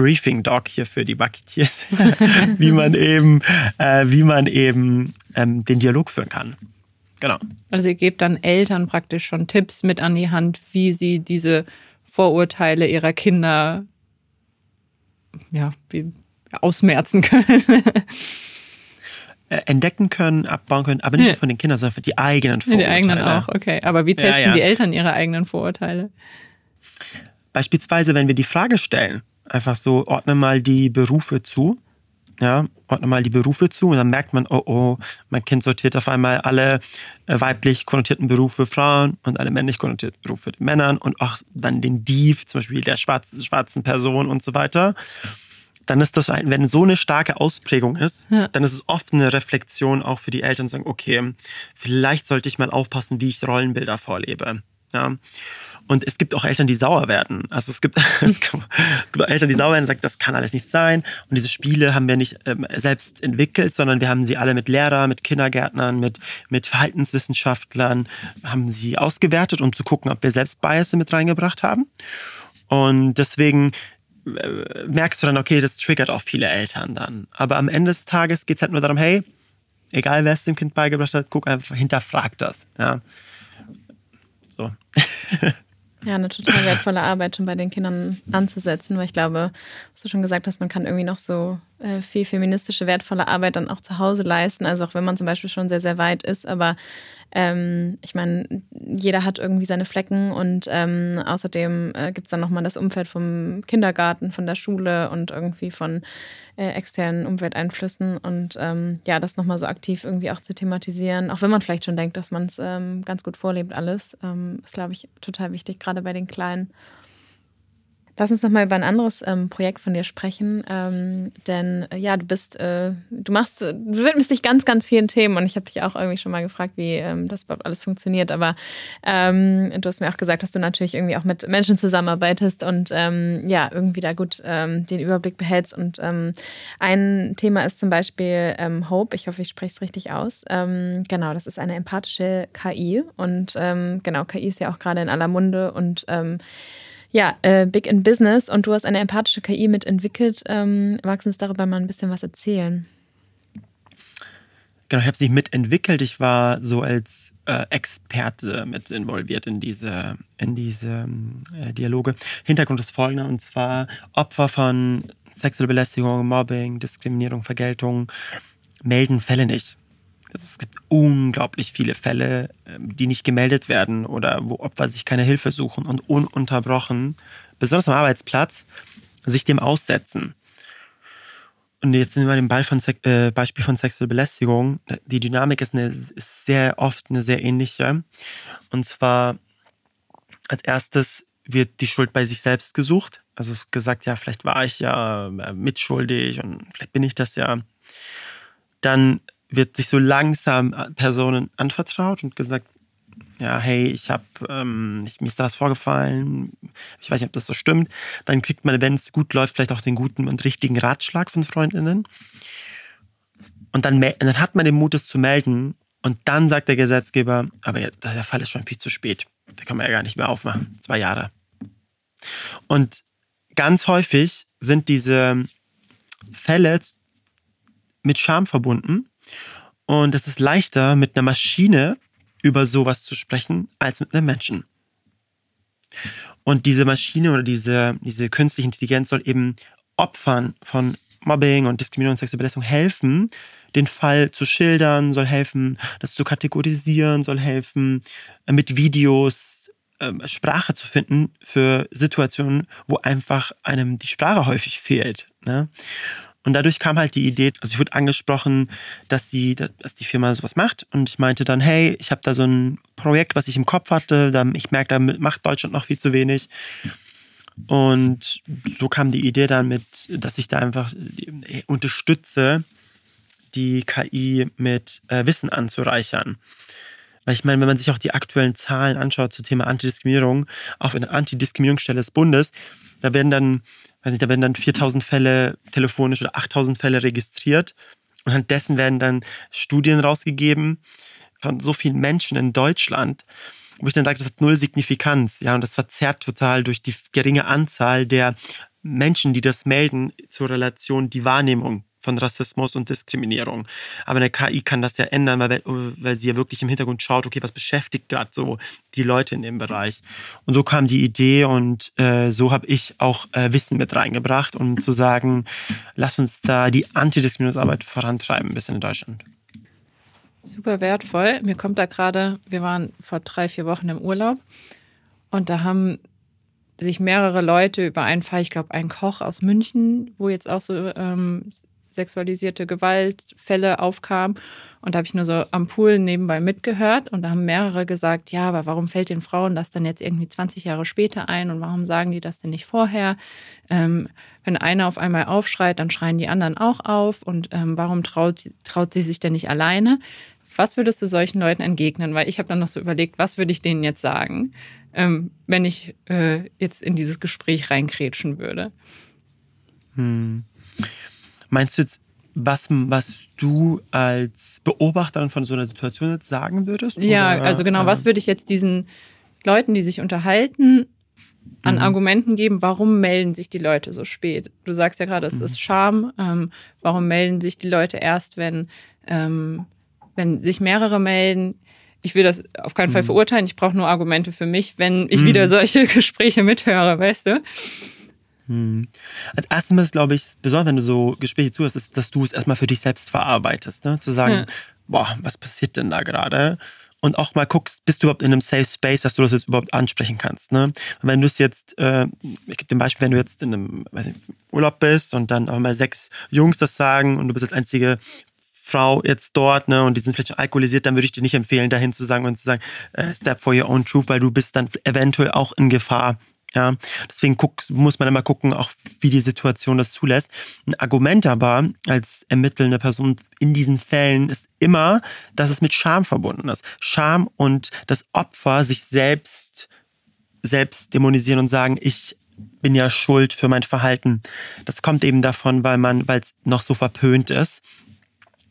Briefing Doc hier für die Bucketeers, wie man eben, äh, wie man eben ähm, den Dialog führen kann. Genau. Also ihr gebt dann Eltern praktisch schon Tipps mit an die Hand, wie sie diese Vorurteile ihrer Kinder ja, wie, ausmerzen können. Äh, entdecken können, abbauen können, aber nicht ja. von den Kindern, sondern für die eigenen Vorurteile. Die eigenen auch, okay. Aber wie testen ja, ja. die Eltern ihre eigenen Vorurteile? Beispielsweise, wenn wir die Frage stellen, einfach so, ordne mal die Berufe zu. Ja, ordne mal die Berufe zu und dann merkt man, oh oh, mein Kind sortiert auf einmal alle äh, weiblich konnotierten Berufe Frauen und alle männlich konnotierten Berufe Männern und auch dann den Div, zum Beispiel der schwarzen, schwarzen Person und so weiter. Dann ist das, wenn so eine starke Ausprägung ist, ja. dann ist es oft eine Reflexion auch für die Eltern, sagen, okay, vielleicht sollte ich mal aufpassen, wie ich Rollenbilder vorlebe. Ja. Und es gibt auch Eltern, die sauer werden. Also es gibt, es gibt Eltern, die sauer werden und sagen, das kann alles nicht sein. Und diese Spiele haben wir nicht ähm, selbst entwickelt, sondern wir haben sie alle mit Lehrern, mit Kindergärtnern, mit, mit Verhaltenswissenschaftlern, haben sie ausgewertet, um zu gucken, ob wir selbst Bias mit reingebracht haben. Und deswegen äh, merkst du dann, okay, das triggert auch viele Eltern dann. Aber am Ende des Tages geht es halt nur darum, hey, egal wer es dem Kind beigebracht hat, guck einfach, hinterfrag das. Ja. So. Ja, eine total wertvolle Arbeit schon bei den Kindern anzusetzen, weil ich glaube, was du schon gesagt hast, man kann irgendwie noch so viel feministische, wertvolle Arbeit dann auch zu Hause leisten. Also auch wenn man zum Beispiel schon sehr, sehr weit ist, aber ähm, ich meine, jeder hat irgendwie seine Flecken. Und ähm, außerdem äh, gibt es dann nochmal das Umfeld vom Kindergarten, von der Schule und irgendwie von äh, externen Umwelteinflüssen. Und ähm, ja, das nochmal so aktiv irgendwie auch zu thematisieren, auch wenn man vielleicht schon denkt, dass man es ähm, ganz gut vorlebt alles, ähm, ist, glaube ich, total wichtig, gerade bei den Kleinen. Lass uns noch mal über ein anderes ähm, Projekt von dir sprechen, ähm, denn äh, ja, du bist, äh, du machst, du widmest dich ganz, ganz vielen Themen und ich habe dich auch irgendwie schon mal gefragt, wie ähm, das überhaupt alles funktioniert. Aber ähm, du hast mir auch gesagt, dass du natürlich irgendwie auch mit Menschen zusammenarbeitest und ähm, ja irgendwie da gut ähm, den Überblick behältst. Und ein Thema ist zum Beispiel Hope. Ich hoffe, ich spreche es richtig aus. genau, das ist eine empathische KI und genau, KI ist ja auch gerade in aller Munde und ja, äh, Big in Business und du hast eine empathische KI mitentwickelt. Ähm, magst du uns darüber mal ein bisschen was erzählen? Genau, ich habe sie mitentwickelt. Ich war so als äh, Experte mit involviert in diese, in diese äh, Dialoge. Hintergrund ist folgender, und zwar Opfer von sexueller Belästigung, Mobbing, Diskriminierung, Vergeltung melden Fälle nicht. Also es gibt unglaublich viele Fälle, ähm, die nicht gemeldet werden oder wo Opfer sich keine Hilfe suchen und ununterbrochen, besonders am Arbeitsplatz, sich dem aussetzen. Und jetzt sind wir dem Ball von, äh, Beispiel von sexueller Belästigung. Die Dynamik ist, eine, ist sehr oft eine sehr ähnliche. Und zwar als erstes wird die Schuld bei sich selbst gesucht. Also gesagt, ja, vielleicht war ich ja äh, mitschuldig und vielleicht bin ich das ja. Dann wird sich so langsam Personen anvertraut und gesagt, ja, hey, ich habe, ähm, mir ist da was vorgefallen, ich weiß nicht, ob das so stimmt. Dann kriegt man, wenn es gut läuft, vielleicht auch den guten und richtigen Ratschlag von Freundinnen. Und dann, dann hat man den Mut, es zu melden. Und dann sagt der Gesetzgeber, aber der Fall ist schon viel zu spät. Da kann man ja gar nicht mehr aufmachen. Zwei Jahre. Und ganz häufig sind diese Fälle mit Scham verbunden und es ist leichter, mit einer Maschine über sowas zu sprechen, als mit einem Menschen. Und diese Maschine oder diese, diese künstliche Intelligenz soll eben Opfern von Mobbing und Diskriminierung und sexuelle Belästigung helfen, den Fall zu schildern, soll helfen, das zu kategorisieren, soll helfen, mit Videos äh, Sprache zu finden für Situationen, wo einfach einem die Sprache häufig fehlt. Ne? Und dadurch kam halt die Idee, also ich wurde angesprochen, dass, sie, dass die Firma sowas macht. Und ich meinte dann, hey, ich habe da so ein Projekt, was ich im Kopf hatte. Ich merke, da macht Deutschland noch viel zu wenig. Und so kam die Idee dann mit, dass ich da einfach unterstütze, die KI mit äh, Wissen anzureichern. Weil ich meine, wenn man sich auch die aktuellen Zahlen anschaut zum Thema Antidiskriminierung, auf einer Antidiskriminierungsstelle des Bundes, da werden dann, weiß nicht, da werden dann 4000 Fälle telefonisch oder 8000 Fälle registriert. Und anhand dessen werden dann Studien rausgegeben von so vielen Menschen in Deutschland, wo ich dann sage, das hat null Signifikanz. Ja, und das verzerrt total durch die geringe Anzahl der Menschen, die das melden, zur Relation die Wahrnehmung von Rassismus und Diskriminierung. Aber eine KI kann das ja ändern, weil, weil sie ja wirklich im Hintergrund schaut, okay, was beschäftigt gerade so die Leute in dem Bereich. Und so kam die Idee und äh, so habe ich auch äh, Wissen mit reingebracht, um zu sagen, lass uns da die Antidiskriminierungsarbeit vorantreiben, ein bisschen in Deutschland. Super wertvoll. Mir kommt da gerade, wir waren vor drei, vier Wochen im Urlaub und da haben sich mehrere Leute über einen Fall, ich glaube, ein Koch aus München, wo jetzt auch so ähm, sexualisierte Gewaltfälle aufkamen. Und da habe ich nur so am Pool nebenbei mitgehört. Und da haben mehrere gesagt, ja, aber warum fällt den Frauen das dann jetzt irgendwie 20 Jahre später ein? Und warum sagen die das denn nicht vorher? Ähm, wenn einer auf einmal aufschreit, dann schreien die anderen auch auf. Und ähm, warum traut, traut sie sich denn nicht alleine? Was würdest du solchen Leuten entgegnen? Weil ich habe dann noch so überlegt, was würde ich denen jetzt sagen, ähm, wenn ich äh, jetzt in dieses Gespräch reinkrätschen würde? Hm. Meinst du jetzt, was, was du als Beobachterin von so einer Situation jetzt sagen würdest? Ja, oder? also genau, was würde ich jetzt diesen Leuten, die sich unterhalten, an mhm. Argumenten geben, warum melden sich die Leute so spät? Du sagst ja gerade, es mhm. ist Scham. Ähm, warum melden sich die Leute erst, wenn, ähm, wenn sich mehrere melden? Ich will das auf keinen Fall mhm. verurteilen. Ich brauche nur Argumente für mich, wenn ich wieder mhm. solche Gespräche mithöre, weißt du? Hm. Als erstes ist, glaube ich, besonders wenn du so Gespräche zuhörst, ist, dass du es erstmal für dich selbst verarbeitest. Ne? Zu sagen, ja. boah, was passiert denn da gerade? Und auch mal guckst, bist du überhaupt in einem Safe Space, dass du das jetzt überhaupt ansprechen kannst. Ne? Und wenn du es jetzt, äh, ich gebe dir ein Beispiel, wenn du jetzt in einem nicht, Urlaub bist und dann auch mal sechs Jungs das sagen und du bist als einzige Frau jetzt dort, ne, und die sind vielleicht schon alkoholisiert, dann würde ich dir nicht empfehlen, dahin zu sagen und zu sagen, äh, step for your own truth, weil du bist dann eventuell auch in Gefahr, ja, deswegen guck, muss man immer gucken, auch wie die Situation das zulässt. Ein Argument aber als ermittelnde Person in diesen Fällen ist immer, dass es mit Scham verbunden ist. Scham und das Opfer sich selbst, selbst dämonisieren und sagen, ich bin ja schuld für mein Verhalten. Das kommt eben davon, weil man, weil es noch so verpönt ist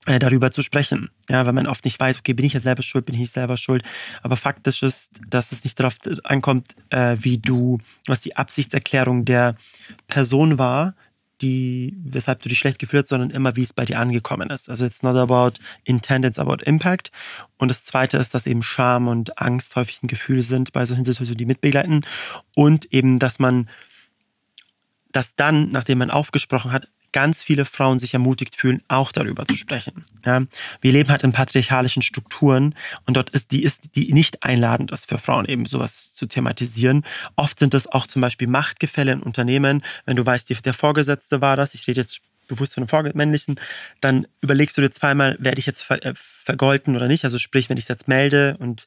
äh, darüber zu sprechen. Ja, weil man oft nicht weiß, okay, bin ich jetzt selber schuld, bin ich nicht selber schuld. Aber faktisch ist, dass es nicht darauf ankommt, äh, wie du, was die Absichtserklärung der Person war, die, weshalb du dich schlecht gefühlt hast, sondern immer, wie es bei dir angekommen ist. Also it's not about intent, it's about impact. Und das zweite ist, dass eben Scham und Angst häufig ein Gefühl sind bei solchen Situationen, die mitbegleiten. Und eben, dass man dass dann, nachdem man aufgesprochen hat, ganz viele Frauen sich ermutigt fühlen, auch darüber zu sprechen. Ja, wir leben halt in patriarchalischen Strukturen und dort ist die, ist die nicht einladend ist für Frauen eben sowas zu thematisieren. Oft sind das auch zum Beispiel Machtgefälle in Unternehmen. Wenn du weißt, der Vorgesetzte war das, ich rede jetzt bewusst von einem männlichen, dann überlegst du dir zweimal, werde ich jetzt äh, vergolten oder nicht. Also sprich, wenn ich es jetzt melde und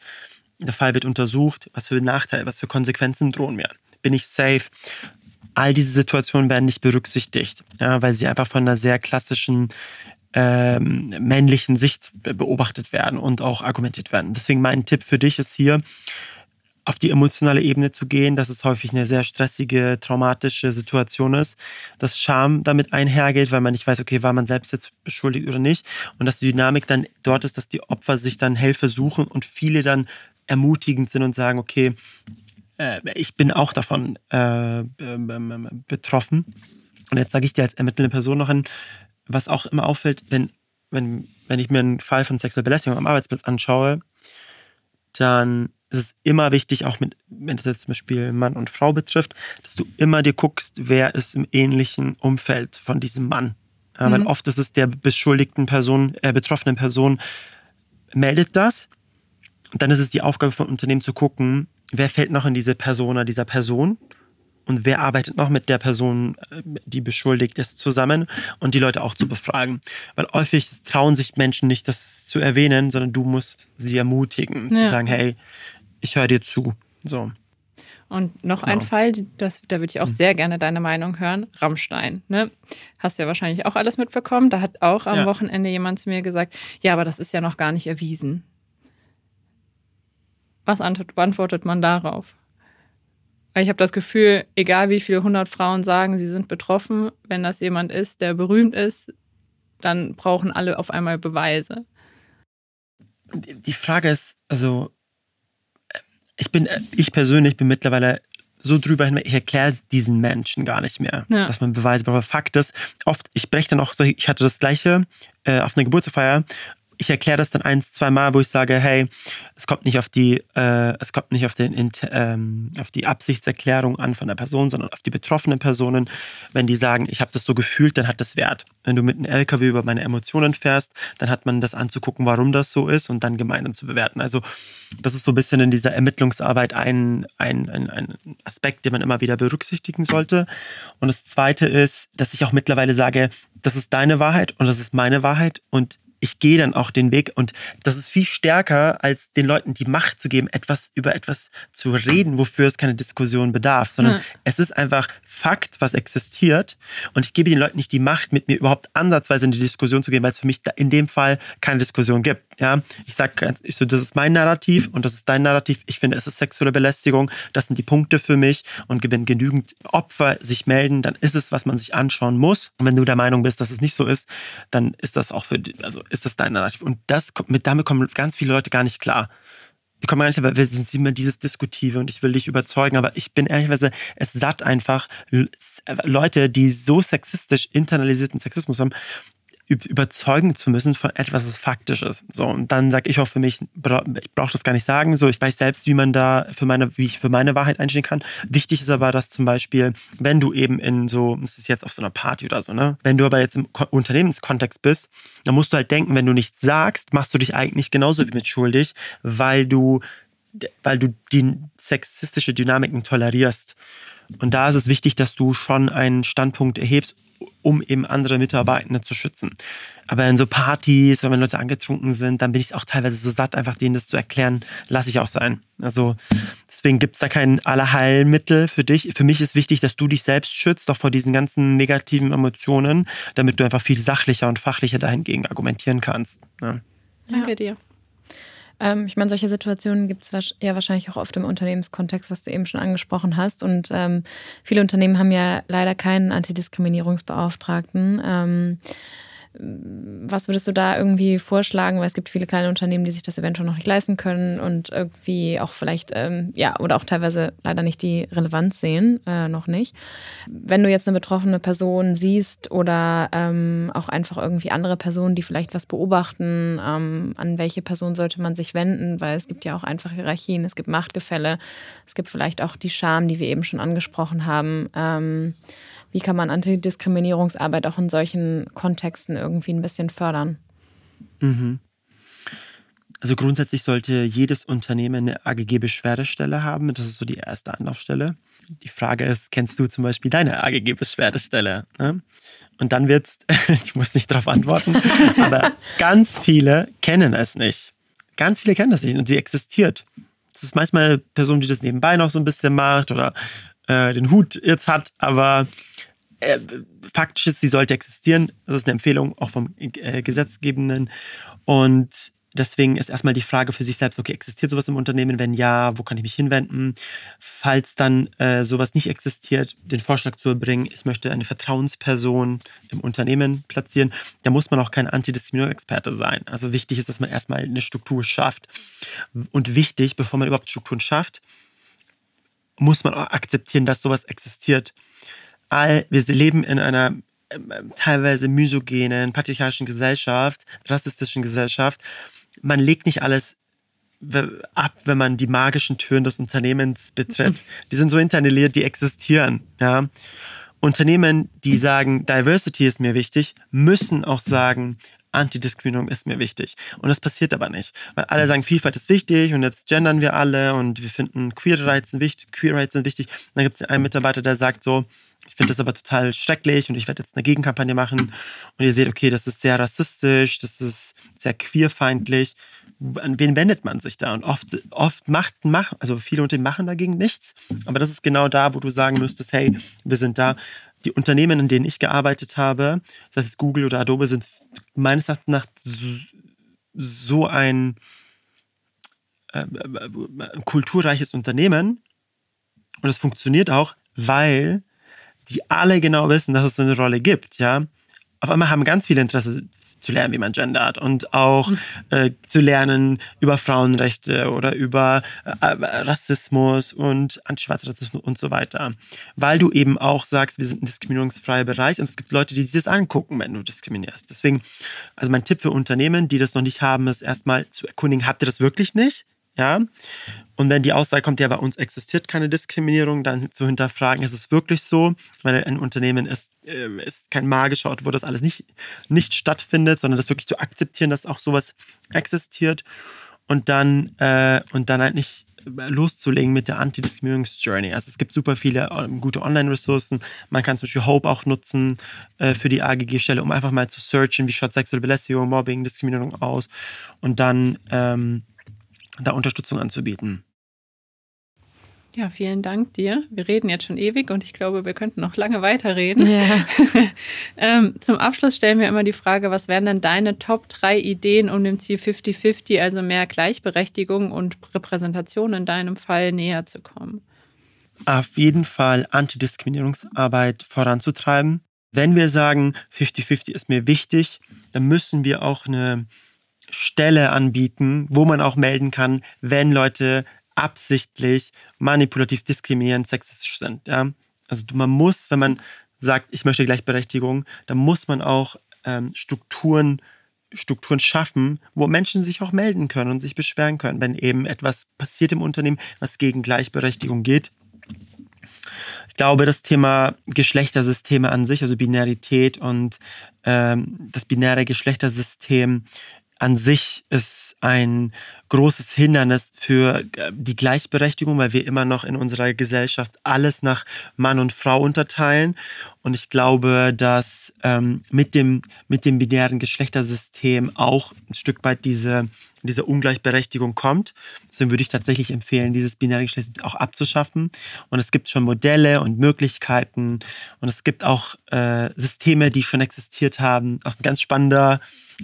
der Fall wird untersucht, was für Nachteile, was für Konsequenzen drohen mir. Bin ich safe? All diese Situationen werden nicht berücksichtigt, ja, weil sie einfach von einer sehr klassischen ähm, männlichen Sicht beobachtet werden und auch argumentiert werden. Deswegen mein Tipp für dich ist hier, auf die emotionale Ebene zu gehen, dass es häufig eine sehr stressige, traumatische Situation ist, dass Scham damit einhergeht, weil man nicht weiß, okay, war man selbst jetzt beschuldigt oder nicht und dass die Dynamik dann dort ist, dass die Opfer sich dann Hilfe suchen und viele dann ermutigend sind und sagen, okay, ich bin auch davon äh, betroffen. Und jetzt sage ich dir als ermittelnde Person noch ein, was auch immer auffällt, wenn, wenn, wenn ich mir einen Fall von sexueller Belästigung am Arbeitsplatz anschaue, dann ist es immer wichtig, auch mit, wenn es jetzt zum Beispiel Mann und Frau betrifft, dass du immer dir guckst, wer ist im ähnlichen Umfeld von diesem Mann. Ja, mhm. Weil oft ist es der beschuldigten Person, äh, betroffenen Person, meldet das. Und dann ist es die Aufgabe von Unternehmen zu gucken, wer fällt noch in diese Persona dieser Person und wer arbeitet noch mit der Person, äh, die beschuldigt ist, zusammen und die Leute auch zu befragen. Weil häufig trauen sich Menschen nicht, das zu erwähnen, sondern du musst sie ermutigen, ja. zu sagen, hey, ich höre dir zu. So. Und noch Genau. ein Fall, das, da würde ich auch sehr gerne deine Meinung hören. Rammstein. Ne? Hast du ja wahrscheinlich auch alles mitbekommen. Da hat auch am Ja. Wochenende jemand zu mir gesagt, ja, aber das ist ja noch gar nicht erwiesen. Was antwort- antwortet man darauf? Weil ich habe das Gefühl, egal wie viele hundert Frauen sagen, sie sind betroffen, wenn das jemand ist, der berühmt ist, dann brauchen alle auf einmal Beweise. Die Frage ist, also äh, ich bin, äh, ich persönlich bin mittlerweile so drüber hinweg, ich erkläre diesen Menschen gar nicht mehr, Ja. dass man Beweise braucht. Aber Fakt ist, oft, ich breche dann auch so, ich hatte das gleiche äh, auf einer Geburtstagsfeier. Ich erkläre das dann eins, zwei Mal, wo ich sage, hey, es kommt nicht auf die, äh, es kommt nicht auf, den, ähm, auf die Absichtserklärung an von der Person, sondern auf die betroffenen Personen. Wenn die sagen, ich habe das so gefühlt, dann hat das Wert. Wenn du mit einem LKW über meine Emotionen fährst, dann hat man das anzugucken, warum das so ist und dann gemeinsam zu bewerten. Also das ist so ein bisschen in dieser Ermittlungsarbeit ein, ein, ein, ein Aspekt, den man immer wieder berücksichtigen sollte. Und das Zweite ist, dass ich auch mittlerweile sage, das ist deine Wahrheit und das ist meine Wahrheit und ich gehe dann auch den Weg und das ist viel stärker, als den Leuten die Macht zu geben, etwas über etwas zu reden, wofür es keine Diskussion bedarf, sondern Ja. es ist einfach Fakt, was existiert und ich gebe den Leuten nicht die Macht, mit mir überhaupt ansatzweise in die Diskussion zu gehen, weil es für mich in dem Fall keine Diskussion gibt. Ja, ich sage ich so, das ist mein Narrativ und das ist dein Narrativ. Ich finde, es ist sexuelle Belästigung. Das sind die Punkte für mich und wenn genügend Opfer sich melden, dann ist es, was man sich anschauen muss. Und wenn du der Meinung bist, dass es nicht so ist, dann ist das auch für, also ist das dein Narrativ. Und das mit damit kommen ganz viele Leute gar nicht klar. Die kommen gar nicht, aber wir sind immer dieses Diskutive und ich will dich überzeugen, aber ich bin ehrlicherweise es satt einfach Leute, die so sexistisch internalisierten Sexismus haben, überzeugen zu müssen von etwas, was faktisch ist. So, und dann sage ich auch für mich, ich brauche das gar nicht sagen. So, ich weiß selbst, wie man da für meine, wie ich für meine Wahrheit einstehen kann. Wichtig ist aber, dass zum Beispiel, wenn du eben in so, das ist jetzt auf so einer Party oder so, ne? Wenn du aber jetzt im Ko Unternehmenskontext bist, dann musst du halt denken, wenn du nichts sagst, machst du dich eigentlich genauso wie mitschuldig, weil du weil du die sexistische Dynamiken tolerierst. Und da ist es wichtig, dass du schon einen Standpunkt erhebst, um eben andere Mitarbeitende zu schützen. Aber in so Partys, wenn Leute angetrunken sind, dann bin ich auch teilweise so satt, einfach denen das zu erklären, lasse ich auch sein. Also deswegen gibt es da kein Allerheilmittel für dich. Für mich ist wichtig, dass du dich selbst schützt, auch vor diesen ganzen negativen Emotionen, damit du einfach viel sachlicher und fachlicher dahingegen argumentieren kannst. Ja. Danke dir. Ähm, ich meine, solche Situationen gibt es ja wahrscheinlich auch oft im Unternehmenskontext, was du eben schon angesprochen hast. Und ähm, viele Unternehmen haben ja leider keinen Antidiskriminierungsbeauftragten. Ähm, was würdest du da irgendwie vorschlagen? Weil es gibt viele kleine Unternehmen, die sich das eventuell noch nicht leisten können und irgendwie auch vielleicht, ähm, ja, oder auch teilweise leider nicht die Relevanz sehen, äh, noch nicht. Wenn du jetzt eine betroffene Person siehst oder ähm, auch einfach irgendwie andere Personen, die vielleicht was beobachten, ähm, an welche Person sollte man sich wenden? Weil es gibt ja auch einfach Hierarchien, es gibt Machtgefälle, es gibt vielleicht auch die Scham, die wir eben schon angesprochen haben. Wie kann man Antidiskriminierungsarbeit auch in solchen Kontexten irgendwie ein bisschen fördern? Mhm. Also grundsätzlich sollte jedes Unternehmen eine AGG-Beschwerdestelle haben. Das ist so die erste Anlaufstelle. Die Frage ist, kennst du zum Beispiel deine AGG-Beschwerdestelle? Ne? Und dann wird's, ich muss nicht darauf antworten, aber ganz viele kennen es nicht. Ganz viele kennen das nicht und sie existiert. Das ist manchmal eine Person, die das nebenbei noch so ein bisschen macht oder äh, den Hut jetzt hat, aber äh, faktisch ist, sie sollte existieren. Das ist eine Empfehlung auch vom äh, Gesetzgebenden. Und deswegen ist erstmal die Frage für sich selbst, okay, existiert sowas im Unternehmen? Wenn ja, wo kann ich mich hinwenden? Falls dann äh, sowas nicht existiert, den Vorschlag zu erbringen, ich möchte eine Vertrauensperson im Unternehmen platzieren, da muss man auch kein Antidiskriminierungsexperte sein. Also wichtig ist, dass man erstmal eine Struktur schafft. Und wichtig, bevor man überhaupt Strukturen schafft, muss man auch akzeptieren, dass sowas existiert. All, wir leben in einer ähm, teilweise misogenen, patriarchalischen Gesellschaft, rassistischen Gesellschaft. Man legt nicht alles ab, wenn man die magischen Türen des Unternehmens betritt. Die sind so internaliert, die existieren. Ja. Unternehmen, die sagen, Diversity ist mir wichtig, müssen auch sagen, Antidiskriminierung ist mir wichtig. Und das passiert aber nicht. Weil alle sagen, Vielfalt ist wichtig und jetzt gendern wir alle und wir finden Queer Rights sind wichtig, Queer Rights sind wichtig. Und dann gibt es einen Mitarbeiter, der sagt so, ich finde das aber total schrecklich und ich werde jetzt eine Gegenkampagne machen. Und ihr seht, okay, das ist sehr rassistisch, das ist sehr queerfeindlich. an wen wendet man sich da? Und oft, oft macht, macht, also viele Unternehmen machen dagegen nichts. Aber das ist genau da, wo du sagen müsstest, hey, wir sind da. Die Unternehmen, in denen ich gearbeitet habe, das heißt Google oder Adobe, sind meines Erachtens nach so ein äh, äh, kulturreiches Unternehmen. Und es funktioniert auch, weil die alle genau wissen, dass es so eine Rolle gibt, ja. Auf einmal haben ganz viele Interesse zu lernen, wie man gendert und auch mhm. äh, zu lernen über Frauenrechte oder über äh, Rassismus und Antischwarzrassismus und so weiter. Weil du eben auch sagst, wir sind ein diskriminierungsfreier Bereich und es gibt Leute, die sich das angucken, wenn du diskriminierst. Deswegen, also mein Tipp für Unternehmen, die das noch nicht haben, ist erstmal zu erkundigen, habt ihr das wirklich nicht? Ja. Und wenn die Aussage kommt, ja, bei uns existiert keine Diskriminierung, dann zu hinterfragen, ist es wirklich so? Weil ein Unternehmen ist, äh, ist kein magischer Ort, wo das alles nicht, nicht stattfindet, sondern das wirklich zu akzeptieren, dass auch sowas existiert. Und dann, äh, und dann halt nicht loszulegen mit der Antidiskriminierungsjourney. Also es gibt super viele ähm, gute Online-Ressourcen. Man kann zum Beispiel Hope auch nutzen äh, für die AGG-Stelle, um einfach mal zu searchen, wie schaut sexuelle Belästigung, Mobbing, Diskriminierung aus. Und dann ähm, da Unterstützung anzubieten. Ja, vielen Dank dir. Wir reden jetzt schon ewig und ich glaube, wir könnten noch lange weiterreden. Ja. ähm, zum Abschluss stellen wir immer die Frage, was wären denn deine Top 3 Ideen, um dem Ziel 50-50, also mehr Gleichberechtigung und Repräsentation in deinem Fall näher zu kommen? Auf jeden Fall Antidiskriminierungsarbeit voranzutreiben. Wenn wir sagen, 50-50 ist mir wichtig, dann müssen wir auch eine Stelle anbieten, wo man auch melden kann, wenn Leute absichtlich manipulativ diskriminierend sexistisch sind. Ja? Also man muss, wenn man sagt, ich möchte Gleichberechtigung, dann muss man auch ähm, Strukturen Strukturen schaffen, wo Menschen sich auch melden können und sich beschweren können, wenn eben etwas passiert im Unternehmen, was gegen Gleichberechtigung geht. Ich glaube, das Thema Geschlechtersysteme an sich, also Binarität und ähm, das binäre Geschlechtersystem an sich ist ein großes Hindernis für äh, die Gleichberechtigung, weil wir immer noch in unserer Gesellschaft alles nach Mann und Frau unterteilen. Und ich glaube, dass ähm, mit, dem, mit dem binären Geschlechtersystem auch ein Stück weit diese, diese Ungleichberechtigung kommt. Deswegen würde ich tatsächlich empfehlen, dieses binäre Geschlechtersystem auch abzuschaffen. Und es gibt schon Modelle und Möglichkeiten. Und es gibt auch äh, Systeme, die schon existiert haben. Auch ein ganz spannender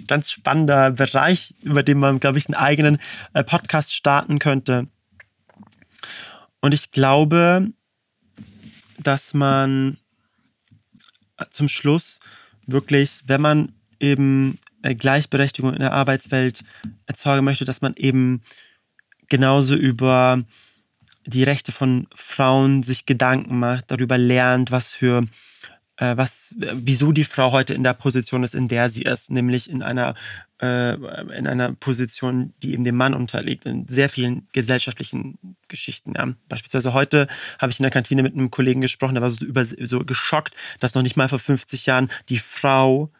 ganz spannender Bereich, über den man, glaube ich, einen eigenen äh, Podcast starten könnte. Und ich glaube, dass man zum Schluss wirklich, wenn man eben Gleichberechtigung in der Arbeitswelt erzeugen möchte, dass man eben genauso über die Rechte von Frauen sich Gedanken macht, darüber lernt, was für äh, was, wieso die Frau heute in der Position ist, in der sie ist, nämlich in einer, äh, in einer Position, die eben dem Mann unterliegt, in sehr vielen gesellschaftlichen Geschichten. Ja. Beispielsweise heute habe ich in der Kantine mit einem Kollegen gesprochen, der war so, über, so geschockt, dass noch nicht mal vor 50 Jahren die Frau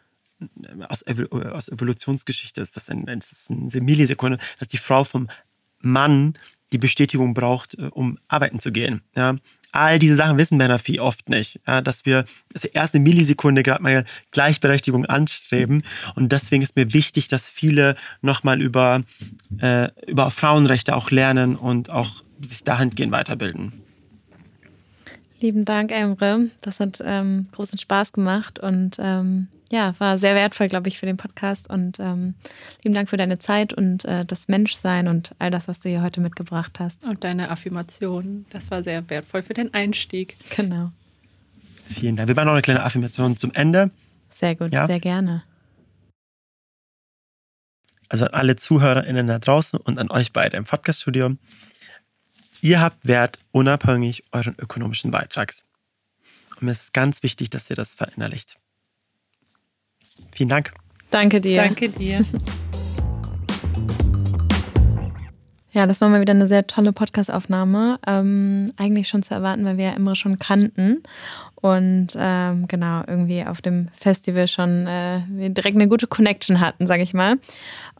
aus, aus Evolutionsgeschichte ist das, ein, das ist eine Millisekunde, dass die Frau vom Mann die Bestätigung braucht, äh, um arbeiten zu gehen. Ja. All diese Sachen wissen Männer viel oft nicht, ja, dass wir dass wir erst eine Millisekunde gerade mal Gleichberechtigung anstreben. Und deswegen ist mir wichtig, dass viele nochmal über, äh, über Frauenrechte auch lernen und auch sich dahingehend weiterbilden. Lieben Dank, Emre. Das hat ähm, großen Spaß gemacht und ähm, ja, war sehr wertvoll, glaube ich, für den Podcast. Und ähm, lieben Dank für deine Zeit und äh, das Menschsein und all das, was du hier heute mitgebracht hast. Und deine Affirmation. Das war sehr wertvoll für den Einstieg. Genau. Vielen Dank. Wir machen noch eine kleine Affirmation zum Ende. Sehr gut, ja? sehr gerne. Also an alle ZuhörerInnen da draußen und an euch beide im Podcaststudio. Ihr habt Wert unabhängig euren ökonomischen Beitrags. Und mir ist ganz wichtig, dass ihr das verinnerlicht. Vielen Dank. Danke dir. Danke dir. Ja, das war mal wieder eine sehr tolle Podcast-Aufnahme. Ähm, eigentlich schon zu erwarten, weil wir ja Imre schon kannten. und ähm, genau irgendwie auf dem Festival schon äh, wir direkt eine gute Connection hatten, sage ich mal.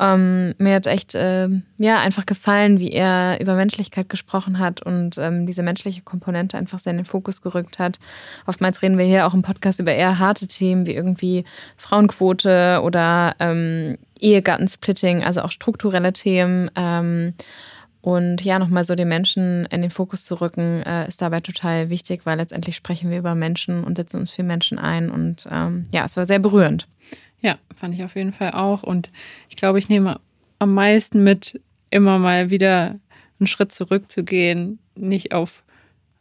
Ähm, mir hat echt äh, ja einfach gefallen, wie er über Menschlichkeit gesprochen hat und ähm, diese menschliche Komponente einfach sehr in den Fokus gerückt hat. Oftmals reden wir hier auch im Podcast über eher harte Themen wie irgendwie Frauenquote oder ähm, Ehegattensplitting, also auch strukturelle Themen. Ähm, und ja, nochmal so den Menschen in den Fokus zu rücken, äh, ist dabei total wichtig, weil letztendlich sprechen wir über Menschen und setzen uns für Menschen ein. Und ähm, ja, es war sehr berührend. Ja, fand ich auf jeden Fall auch. Und ich glaube, ich nehme am meisten mit, immer mal wieder einen Schritt zurückzugehen, nicht auf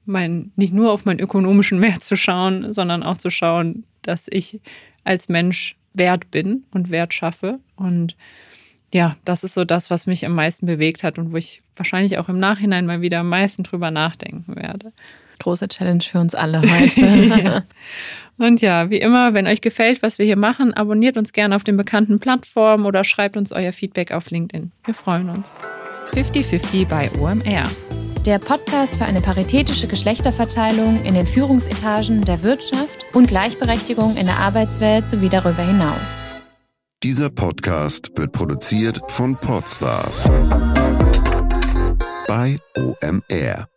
mein, nicht nur auf meinen ökonomischen Wert zu schauen, sondern auch zu schauen, dass ich als Mensch wert bin und Wert schaffe. Und ja, das ist so das, was mich am meisten bewegt hat und wo ich wahrscheinlich auch im Nachhinein mal wieder am meisten drüber nachdenken werde. Große Challenge für uns alle heute. ja. Und ja, wie immer, wenn euch gefällt, was wir hier machen, abonniert uns gerne auf den bekannten Plattformen oder schreibt uns euer Feedback auf LinkedIn. Wir freuen uns. 50-50 bei OMR. Der Podcast für eine paritätische Geschlechterverteilung in den Führungsetagen der Wirtschaft und Gleichberechtigung in der Arbeitswelt sowie darüber hinaus. Dieser Podcast wird produziert von Podstars bei OMR.